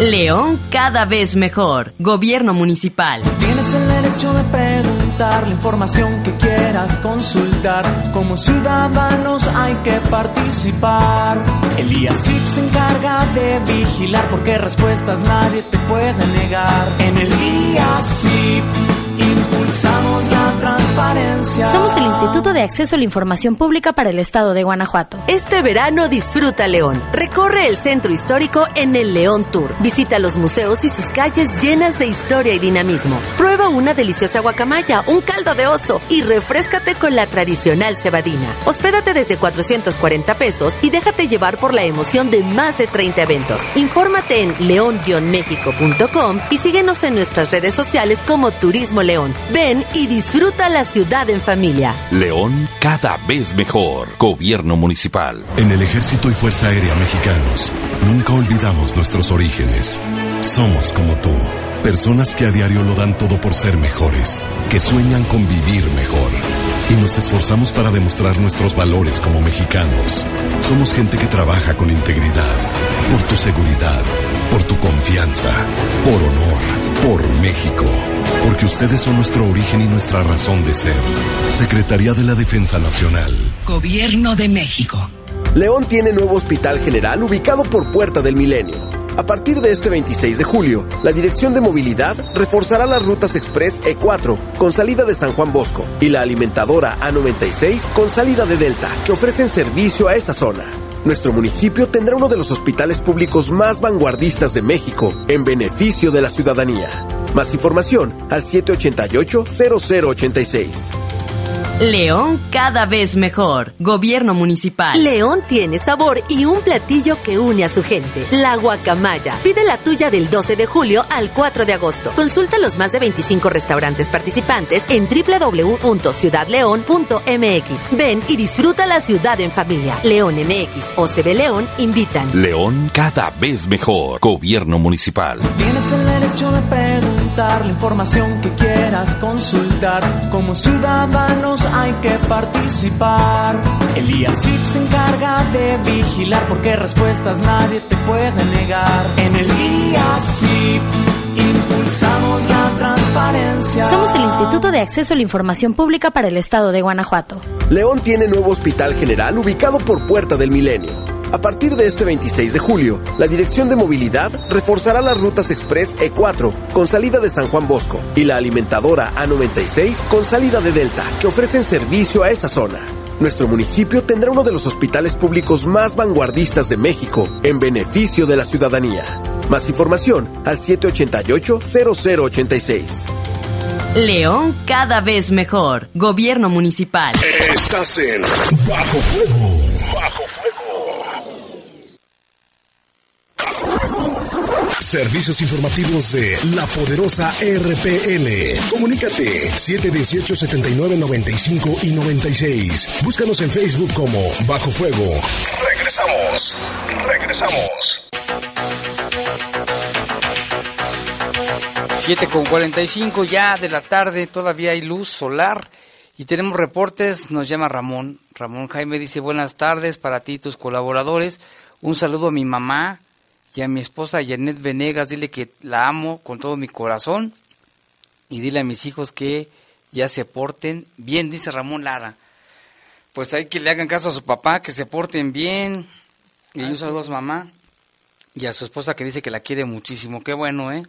León cada vez mejor. Gobierno municipal. Tienes el derecho de preguntar la información que quieras consultar. Como ciudadanos hay que participar. El IACIP se encarga de vigilar porque respuestas nadie te puede negar. En el IACIP impulsamos la transparencia. Somos el Instituto de Acceso a la Información Pública para el Estado de Guanajuato. Este verano disfruta León. Recorre el centro histórico en el León Tour. Visita los museos y sus calles llenas de historia y dinamismo. Prueba una deliciosa guacamaya, un caldo de oso y refrescate con la tradicional cebadina. Hospédate desde 440 pesos y déjate llevar por la emoción de más de 30 eventos. Infórmate en león-méxico.com y síguenos en nuestras redes sociales como Turismo León. Ven y disfruta la ciudad en familia. León cada vez mejor. Gobierno municipal. En el Ejército y Fuerza Aérea Mexicanos, nunca olvidamos nuestros orígenes. Somos como tú, personas que a diario lo dan todo por ser mejores, que sueñan con vivir mejor. Y nos esforzamos para demostrar nuestros valores como mexicanos. Somos gente que trabaja con integridad, por tu seguridad, por tu confianza, por honor, por México. Porque ustedes son nuestro origen y nuestra razón de ser. Secretaría de la Defensa Nacional. Gobierno de México. León tiene nuevo hospital general ubicado por Puerta del Milenio. A partir de este 26 de julio, la Dirección de Movilidad reforzará las rutas Express E4 con salida de San Juan Bosco y la alimentadora A96 con salida de Delta, que ofrecen servicio a esa zona. Nuestro municipio tendrá uno de los hospitales públicos más vanguardistas de México en beneficio de la ciudadanía. Más información al 788-0086. León cada vez mejor. Gobierno municipal. León tiene sabor y un platillo que une a su gente. La guacamaya. Pide la tuya del 12 de julio al 4 de agosto. Consulta los más de 25 restaurantes participantes en www.ciudadleón.mx. Ven y disfruta la ciudad en familia. León MX o CB León invitan. León cada vez mejor. Gobierno municipal. Tienes el derecho de preguntar la información que quieras consultar. Como ciudadanos hay que participar. El IACIP se encarga de vigilar porque respuestas nadie te puede negar. En el IACIP impulsamos la transparencia. Somos el Instituto de Acceso a la Información Pública para el Estado de Guanajuato. León tiene nuevo hospital general ubicado por Puerta del Milenio. A partir de este 26 de julio, la Dirección de Movilidad reforzará las rutas Express E4 con salida de San Juan Bosco y la alimentadora A96 con salida de Delta, que ofrecen servicio a esa zona. Nuestro municipio tendrá uno de los hospitales públicos más vanguardistas de México en beneficio de la ciudadanía. Más información al 788-0086. León cada vez mejor. Gobierno municipal. Estás en Bajo Fuego. Bajo Servicios informativos de la poderosa RPL. Comunícate 718-7995 y 96. Búscanos en Facebook como Bajo Fuego. Regresamos. Regresamos. 7 con 45 ya de la tarde, todavía hay luz solar y tenemos reportes, nos llama Ramón. Ramón Jaime dice buenas tardes para ti y tus colaboradores. Un saludo a mi mamá y a mi esposa Janet Venegas, dile que la amo con todo mi corazón y dile a mis hijos que ya se porten bien, dice Ramón Lara. Pues hay que le hagan caso a su papá, que se porten bien. Y un saludo a su mamá y a su esposa que dice que la quiere muchísimo. Qué bueno, ¿eh?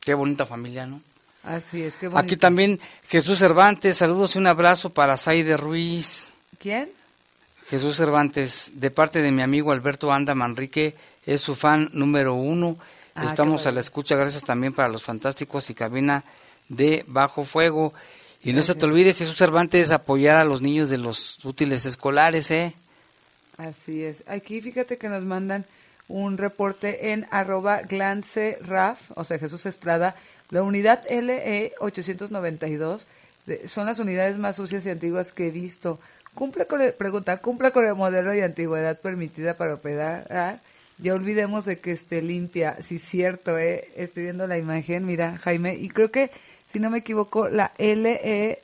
Qué bonita familia, ¿no? Así es, qué Aquí bonito. también Jesús Cervantes, saludos y un abrazo para Saide Ruiz. ¿Quién? Jesús Cervantes, de parte de mi amigo Alberto Anda Manrique, es su fan número uno. Ah, Estamos a la escucha, gracias también para los fantásticos y cabina de Bajo Fuego. Y no se te olvide, Jesús Cervantes, apoyar a los niños de los útiles escolares, ¿eh? Así es. Aquí fíjate que nos mandan un reporte en arroba glanceraf, o sea, Jesús Estrada, la unidad LE 892, de- son las unidades más sucias y antiguas que he visto. Cumple con el, pregunta, cumple con el modelo y antigüedad permitida para operar. Ya olvidemos de que esté limpia. Sí, cierto, eh. Estoy viendo la imagen, mira, Jaime, y creo que, si no me equivoco, la E LE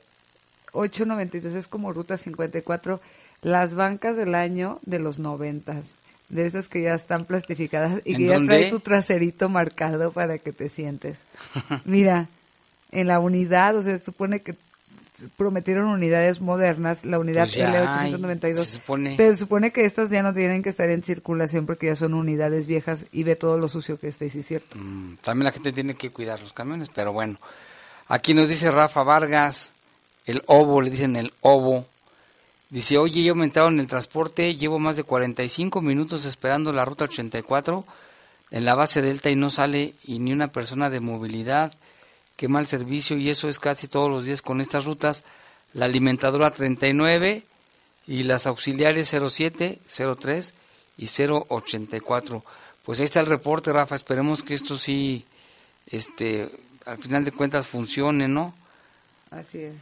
892 es como Ruta 54, las bancas del año de los noventas, de esas que ya están plastificadas y ¿En que ya dónde? trae tu traserito marcado para que te sientes. Mira, en la unidad, o sea, se supone que prometieron unidades modernas, la unidad Pues ya hay, L892, se supone. pero se supone que estas ya no tienen que estar en circulación porque ya son unidades viejas y ve todo lo sucio que está, y sí es cierto. Mm, También la gente tiene que cuidar los camiones, pero bueno. Aquí nos dice Rafa Vargas, el ovo, le dicen el ovo. Dice, oye, yo aumentaron el transporte, llevo más de 45 minutos esperando la ruta 84 en la base Delta y no sale y ni una persona de movilidad. Qué mal servicio y eso es casi todos los días con estas rutas. La alimentadora 39 y las auxiliares 07, 03 y 084. Pues ahí está el reporte, Rafa. Esperemos que esto sí, este, al final de cuentas funcione, ¿no? Así es.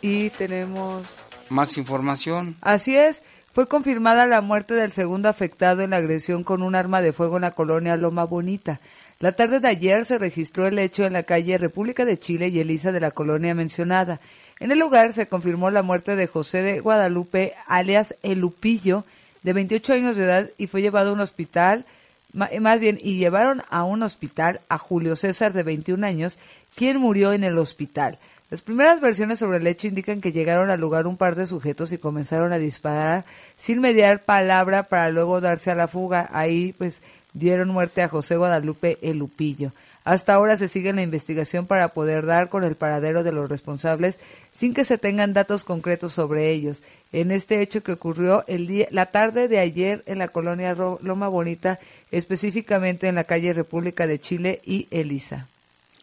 Y tenemos Más información. Así es, fue confirmada la muerte del segundo afectado en la agresión con un arma de fuego en la colonia Loma Bonita. La tarde de ayer se registró el hecho en la calle República de Chile y Elisa de la colonia mencionada. En el lugar se confirmó la muerte de José de Guadalupe, alias El Lupillo, de 28 años de edad, y fue llevado a un hospital, más bien, y llevaron a un hospital a Julio César, de 21 años, quien murió en el hospital. Las primeras versiones sobre el hecho indican que llegaron al lugar un par de sujetos y comenzaron a disparar sin mediar palabra para luego darse a la fuga. Ahí pues dieron muerte a José Guadalupe El Lupillo. Hasta ahora se sigue la investigación para poder dar con el paradero de los responsables sin que se tengan datos concretos sobre ellos. En este hecho que ocurrió el día, la tarde de ayer en la colonia Loma Bonita, específicamente en la calle República de Chile y Elisa.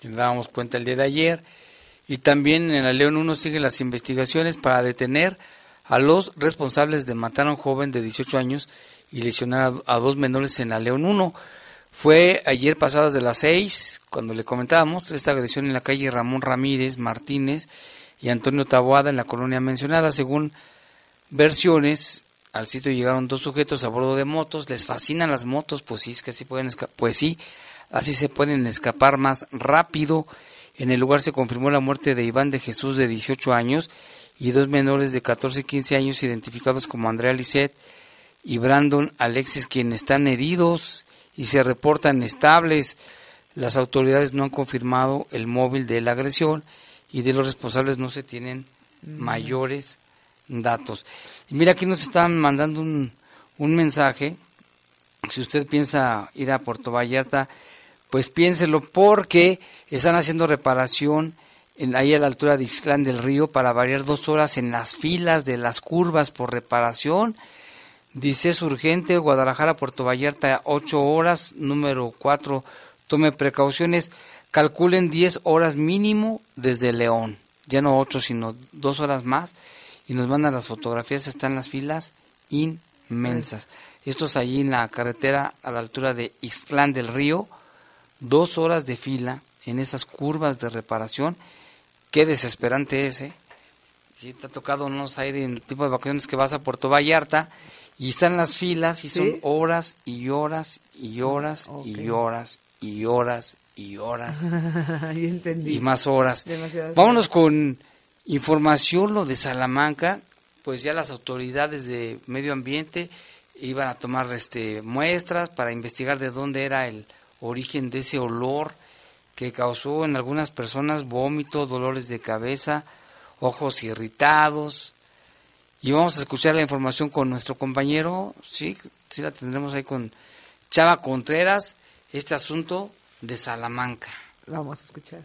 Dábamos cuenta el día de ayer. Y también en la León 1 siguen las investigaciones para detener a los responsables de matar a un joven de 18 años y lesionar a, dos menores en la León 1. Fue ayer pasadas de las 6, cuando le comentábamos, esta agresión en la calle Ramón Ramírez Martínez y Antonio Taboada en la colonia mencionada. Según versiones, al sitio llegaron dos sujetos a bordo de motos, les fascinan las motos, pues sí, es que así pueden pues sí, así se pueden escapar más rápido. En el lugar se confirmó la muerte de Iván de Jesús de 18 años y dos menores de 14 y 15 años identificados como Andrea Lisset y Brandon Alexis quienes están heridos y se reportan estables. Las autoridades no han confirmado el móvil de la agresión y de los responsables no se tienen mayores datos. Y mira, aquí nos están mandando un, un mensaje. Si usted piensa ir a Puerto Vallarta, pues piénselo porque están haciendo reparación en, ahí a la altura de Islán del Río para variar dos horas en las filas de las curvas por reparación. Dice es urgente, Guadalajara, Puerto Vallarta, ocho horas, número cuatro, tome precauciones, calculen 10 horas mínimo desde León, ya no ocho, sino dos horas más, y nos mandan las fotografías, están las filas inmensas. Esto es allí en la carretera a la altura de Ixtlán del Río. Dos horas de fila en esas curvas de reparación. Qué desesperante es, ¿eh? Si te ha tocado no hay de tipo de vacaciones que vas a Puerto Vallarta y están las filas y son horas y horas y horas y horas y horas y horas entendí. y más horas. Demasiadas Vámonos con información lo de Salamanca, pues ya las autoridades de medio ambiente iban a tomar este muestras para investigar de dónde era el origen de ese olor que causó en algunas personas vómito, dolores de cabeza, ojos irritados. Y vamos a escuchar la información con nuestro compañero, sí, sí la tendremos ahí con Chava Contreras, este asunto de Salamanca. Vamos a escuchar.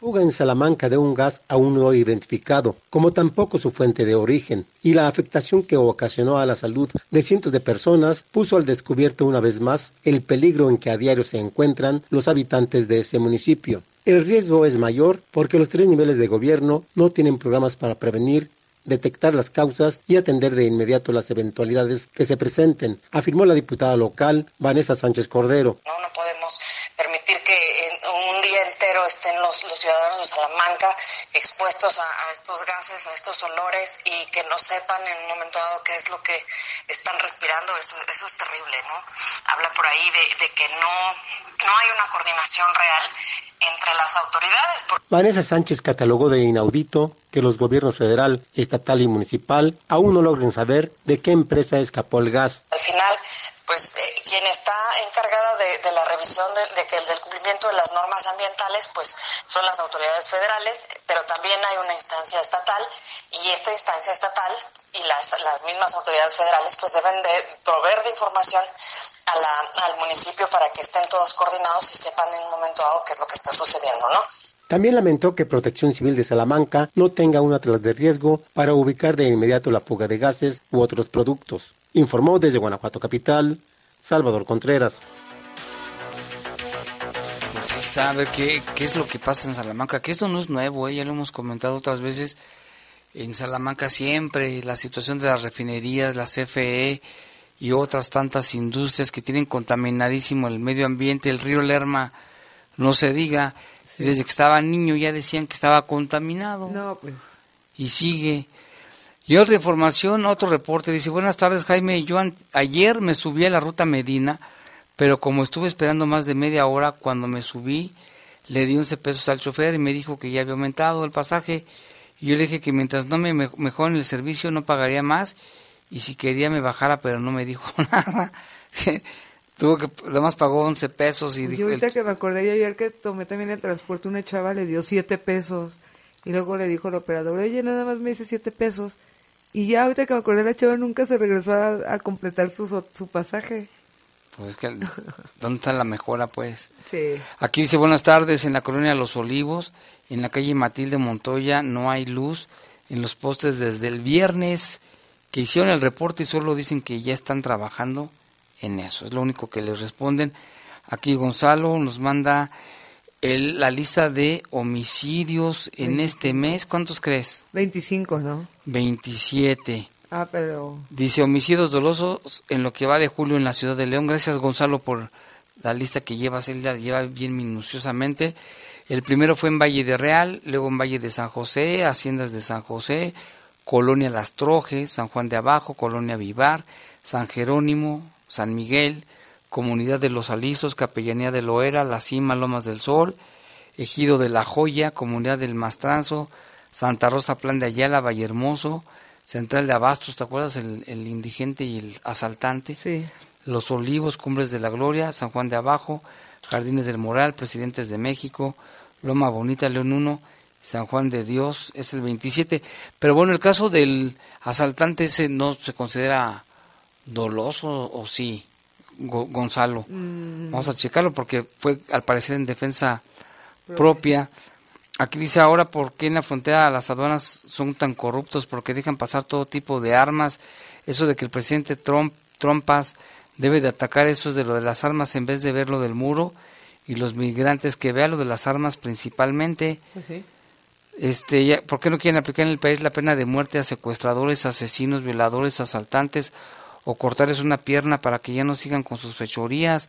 Fuga en Salamanca de un gas aún no identificado, como tampoco su fuente de origen, y la afectación que ocasionó a la salud de cientos de personas puso al descubierto una vez más el peligro en que a diario se encuentran los habitantes de ese municipio. El riesgo es mayor porque los tres niveles de gobierno no tienen programas para prevenir detectar las causas y atender de inmediato las eventualidades que se presenten, afirmó la diputada local Vanessa Sánchez Cordero. No, no podemos permitir que en un día entero estén los, los ciudadanos de Salamanca expuestos a, a estos gases, a estos olores y que no sepan en un momento dado qué es lo que están respirando. Eso, eso es terrible, ¿no? Habla por ahí de, de que no, no hay una coordinación real entre las autoridades. Por- Vanessa Sánchez catalogó de inaudito que los gobiernos federal, estatal y municipal aún no logren saber de qué empresa escapó el gas. Al final, pues eh, quien está encargada de, de la revisión de, de que, del cumplimiento de las normas ambientales, pues son las autoridades federales, pero también hay una instancia estatal y esta instancia estatal y las, las mismas autoridades federales pues deben de proveer de información a la, al municipio para que estén todos coordinados y sepan en un momento dado qué es lo que está sucediendo, ¿no? También lamentó que Protección Civil de Salamanca no tenga un atlas de riesgo para ubicar de inmediato la fuga de gases u otros productos. Informó desde Guanajuato Capital, Salvador Contreras. Pues ahí está, a ver qué, qué es lo que pasa en Salamanca, que esto no es nuevo, ¿eh? ya lo hemos comentado otras veces. En Salamanca siempre la situación de las refinerías, la CFE y otras tantas industrias que tienen contaminadísimo el medio ambiente, el río Lerma, no se diga. Desde que estaba niño ya decían que estaba contaminado. No, pues. Y sigue. Y otra información, otro reporte, dice, buenas tardes Jaime, yo ayer me subí a la ruta Medina, pero como estuve esperando más de media hora, cuando me subí, le di 11 pesos al chofer y me dijo que ya había aumentado el pasaje. Y yo le dije que mientras no me me- mejoren el servicio no pagaría más y si quería me bajara, pero no me dijo nada. Tuvo que, más pagó 11 pesos y Y dijo, ahorita el- que me acordé, yo ayer que tomé también el transporte, una chava le dio siete pesos. Y luego le dijo el operador, oye, nada más me dice siete pesos. Y ya ahorita que me acordé, la chava nunca se regresó a, a completar su, su pasaje. pues es que, ¿dónde está la mejora pues? Sí. Aquí dice buenas tardes, en la colonia Los Olivos, en la calle Matilde Montoya, no hay luz en los postes desde el viernes que hicieron el reporte y solo dicen que ya están trabajando en eso. Es lo único que les responden. Aquí Gonzalo nos manda el- la lista de homicidios en este mes. ¿Cuántos crees? 25, ¿no? 27. Ah, pero... Dice homicidios dolosos en lo que va de julio en la ciudad de León. Gracias Gonzalo por la lista que llevas, él la lleva bien minuciosamente. El primero fue en Valle de Real, luego en Valle de San José, Haciendas de San José, Colonia Las Trojes, San Juan de Abajo, Colonia Vivar, San Jerónimo, San Miguel, Comunidad de los Alisos, Capellanía de Loera, La Cima, Lomas del Sol, Ejido de la Joya, Comunidad del Mastranzo, Santa Rosa, Plan de Ayala, Vallehermoso, Central de Abastos, ¿te acuerdas? El, el indigente y el asaltante. Sí. Los Olivos, Cumbres de la Gloria, San Juan de Abajo, Jardines del Moral, Presidentes de México, Loma Bonita, León 1, San Juan de Dios, es el 27. Pero bueno, el caso del asaltante ese no se considera doloso o sí, Go- Gonzalo. Mm. Vamos a checarlo porque fue al parecer en defensa Propia. Aquí dice ahora por qué en la frontera las aduanas son tan corruptos, porque dejan pasar todo tipo de armas. Eso de que el presidente Trump, Trumpas debe de atacar eso de lo de las armas en vez de ver lo del muro y los migrantes que vean lo de las armas principalmente. Pues sí. Este, ya- ¿Por qué no quieren aplicar en el país la pena de muerte a secuestradores, asesinos, violadores, asaltantes o cortarles una pierna para que ya no sigan con sus fechorías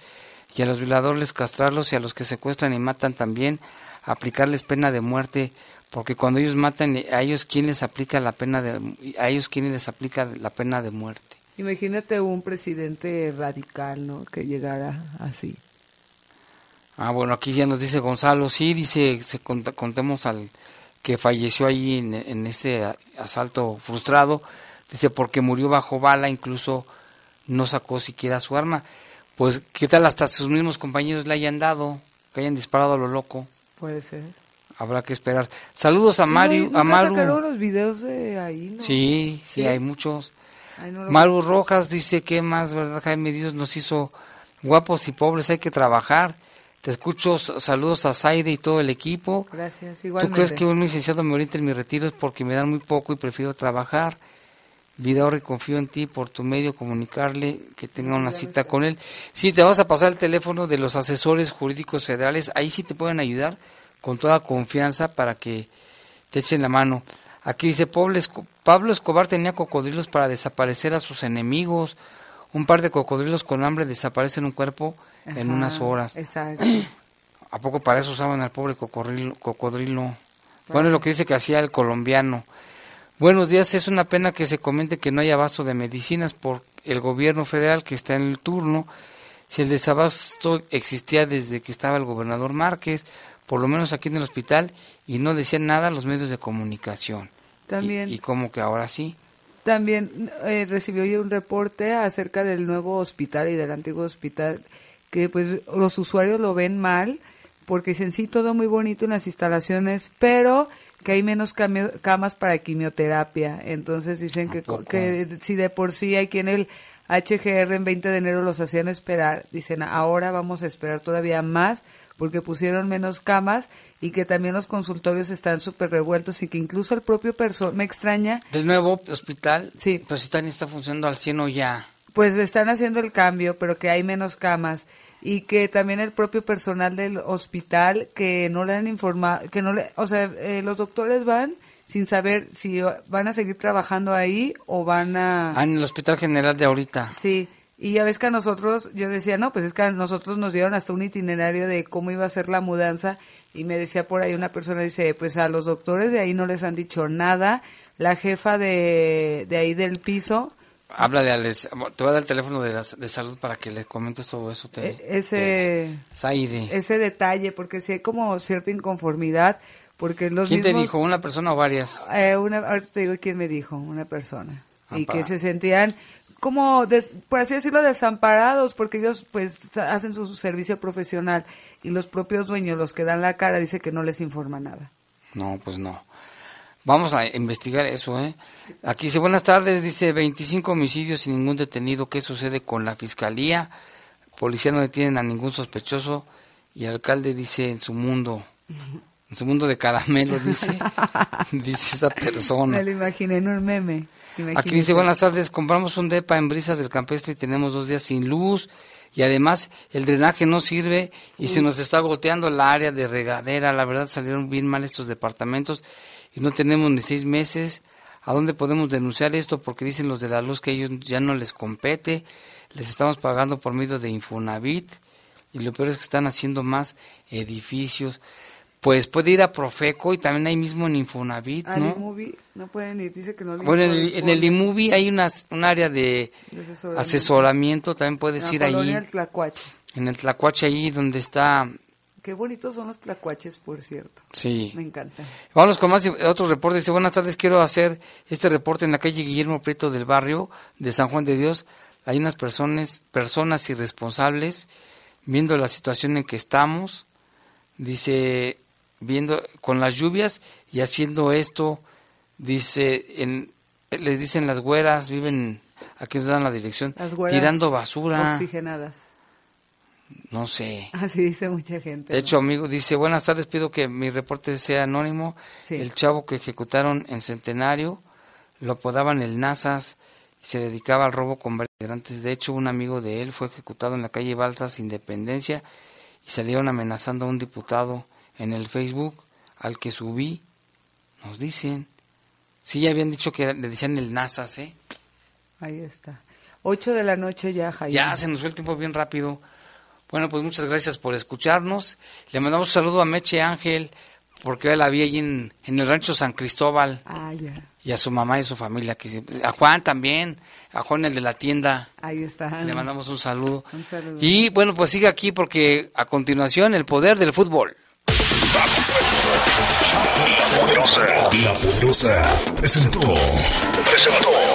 y a los violadores castrarlos y a los que secuestran y matan también aplicarles pena de muerte porque cuando ellos matan a ellos quién les aplica la pena de a ellos quién les aplica la pena de muerte Imagínate un presidente radical, ¿no? Que llegara así. ah bueno aquí ya nos dice Gonzalo sí dice se cont- contemos al que falleció allí en, en este asalto frustrado dice porque murió bajo bala incluso no sacó siquiera su arma pues qué tal hasta sus mismos compañeros le hayan dado que hayan disparado a lo loco Puede ser. habrá que esperar saludos a Mario ¿Nunca a Maru sacaron los videos de ahí, no? Sí, sí, ¿Sí? hay muchos. Ay, no lo- Maru Rojas dice que más, ¿verdad? Jaime Dios nos hizo guapos y pobres, hay que trabajar. Te escucho, saludos a Saide y todo el equipo. Gracias, ¿Tú igualmente. crees que un licenciado me oriente en mi retiro es porque me dan muy poco y prefiero trabajar? Vidaurre, confío en ti por tu medio comunicarle que tenga una cita con él. Sí, te vas a pasar el teléfono de los asesores jurídicos federales, ahí sí te pueden ayudar con toda confianza para que te echen la mano. Aquí dice Pablo, Esco- Pablo Escobar tenía cocodrilos para desaparecer a sus enemigos. Un par de cocodrilos con hambre desaparecen un cuerpo en unas horas. Exacto. ¿A poco para eso usaban al pobre cocodrilo? cocodrilo? Bueno, es lo que dice que hacía el colombiano. Buenos días, es una pena que se comente que no hay abasto de medicinas por el gobierno federal que está en el turno. Si el desabasto existía desde que estaba el gobernador Márquez, por lo menos aquí en el hospital, y no decían nada los medios de comunicación. También. Y, y como que ahora sí. También eh, recibió yo un reporte acerca del nuevo hospital y del antiguo hospital que pues los usuarios lo ven mal porque dicen sí todo muy bonito en las instalaciones pero que hay menos camas para quimioterapia entonces dicen que, que si de por sí hay quien el HGR en 20 de enero los hacían esperar dicen ahora vamos a esperar todavía más porque pusieron menos camas y que también los consultorios están súper revueltos y que incluso el propio personal, me extraña Del nuevo hospital, Sí. pero si también está funcionando al 100 o ya. pues le están haciendo el cambio, pero que hay menos camas y que también el propio personal del hospital que no le han informado, que no le, o sea, eh, los doctores van sin saber si van a seguir trabajando ahí o van a Ah, en el hospital general de ahorita. Sí, y ya ves que a nosotros, yo decía, no, pues es que a nosotros nos dieron hasta un itinerario de cómo iba a ser la mudanza y me decía por ahí una persona, dice, pues a los doctores de ahí no les han dicho nada, la jefa de, de ahí del piso, Háblale a Les- te voy a dar el teléfono de, la- de salud para que le comentes todo eso. Te, e- ese, Saide. ese detalle, porque sí hay como cierta inconformidad, porque los ¿Quién te mismos- dijo? ¿Una persona o varias? Eh, una, ahorita te digo quién me dijo, una persona. Ah, y para- que se sentían como, des- por así decirlo, desamparados, porque ellos pues hacen su, su servicio profesional y los propios dueños, los que dan la cara, dice que no les informa nada. No, pues no. Vamos a investigar eso, ¿eh? Aquí dice, buenas tardes, dice 25 homicidios sin ningún detenido. ¿Qué sucede con la fiscalía? Policía no detienen a ningún sospechoso. Y el alcalde dice en su mundo, en su mundo de caramelo, dice, dice esa persona. Me lo imaginé en un meme. Aquí dice, buenas tardes, compramos un depa en Brisas del Campestre y tenemos dos días sin luz y además el drenaje no sirve y se nos está goteando la área de regadera. La verdad salieron bien mal estos departamentos y no tenemos ni seis meses. ¿A dónde podemos denunciar esto? Porque dicen los de la luz que ellos ya no les compete. Les estamos pagando por medio de Infonavit y lo peor es que están haciendo más edificios. Pues puede ir a Profeco y también ahí mismo en Infonavit, Al ¿no? iMovie no pueden ir, dice que no le Bueno, en el, en el hay unas, un área de De asesoramiento. asesoramiento, también puedes En la ir ahí, colonia El Tlacuache. en el Tlacuache, ahí donde está, Qué bonitos son los tlacuaches, por cierto. sí. Me encanta. Vamos con más otros reportes. Dice, buenas tardes, quiero hacer este reporte en la calle Guillermo Prieto del barrio de San Juan de Dios. Hay unas personas, personas irresponsables viendo la situación en que estamos, dice, viendo con las lluvias y haciendo esto, dice, en, les dicen las güeras, viven, aquí nos dan la dirección, Las tirando basura, Oxigenadas. No sé. Así dice mucha gente. De hecho, amigo, dice, buenas tardes, pido que mi reporte sea anónimo. Sí. El chavo que ejecutaron en Centenario, lo apodaban el Nazas, y se dedicaba al robo con varios integrantes. De hecho, un amigo de él fue ejecutado en la calle Balsas Independencia y salieron amenazando a un diputado en el Facebook al que subí. Nos dicen. Sí, ya habían dicho que le decían el Nazas, ¿eh? Ahí está. 8 de la noche ya, Jaime. Ya se nos fue el tiempo bien rápido. Bueno, pues muchas gracias por escucharnos. Le mandamos un saludo a Meche Ángel, porque la vi allí en, en el rancho San Cristóbal. Ah, ya. Y a su mamá y su familia. que A Juan también, a Juan el de la tienda. Ahí está. Le mandamos un saludo. Un saludo. Y bueno, pues sigue aquí porque a continuación el poder del fútbol. La Poderosa presentó. Presentó.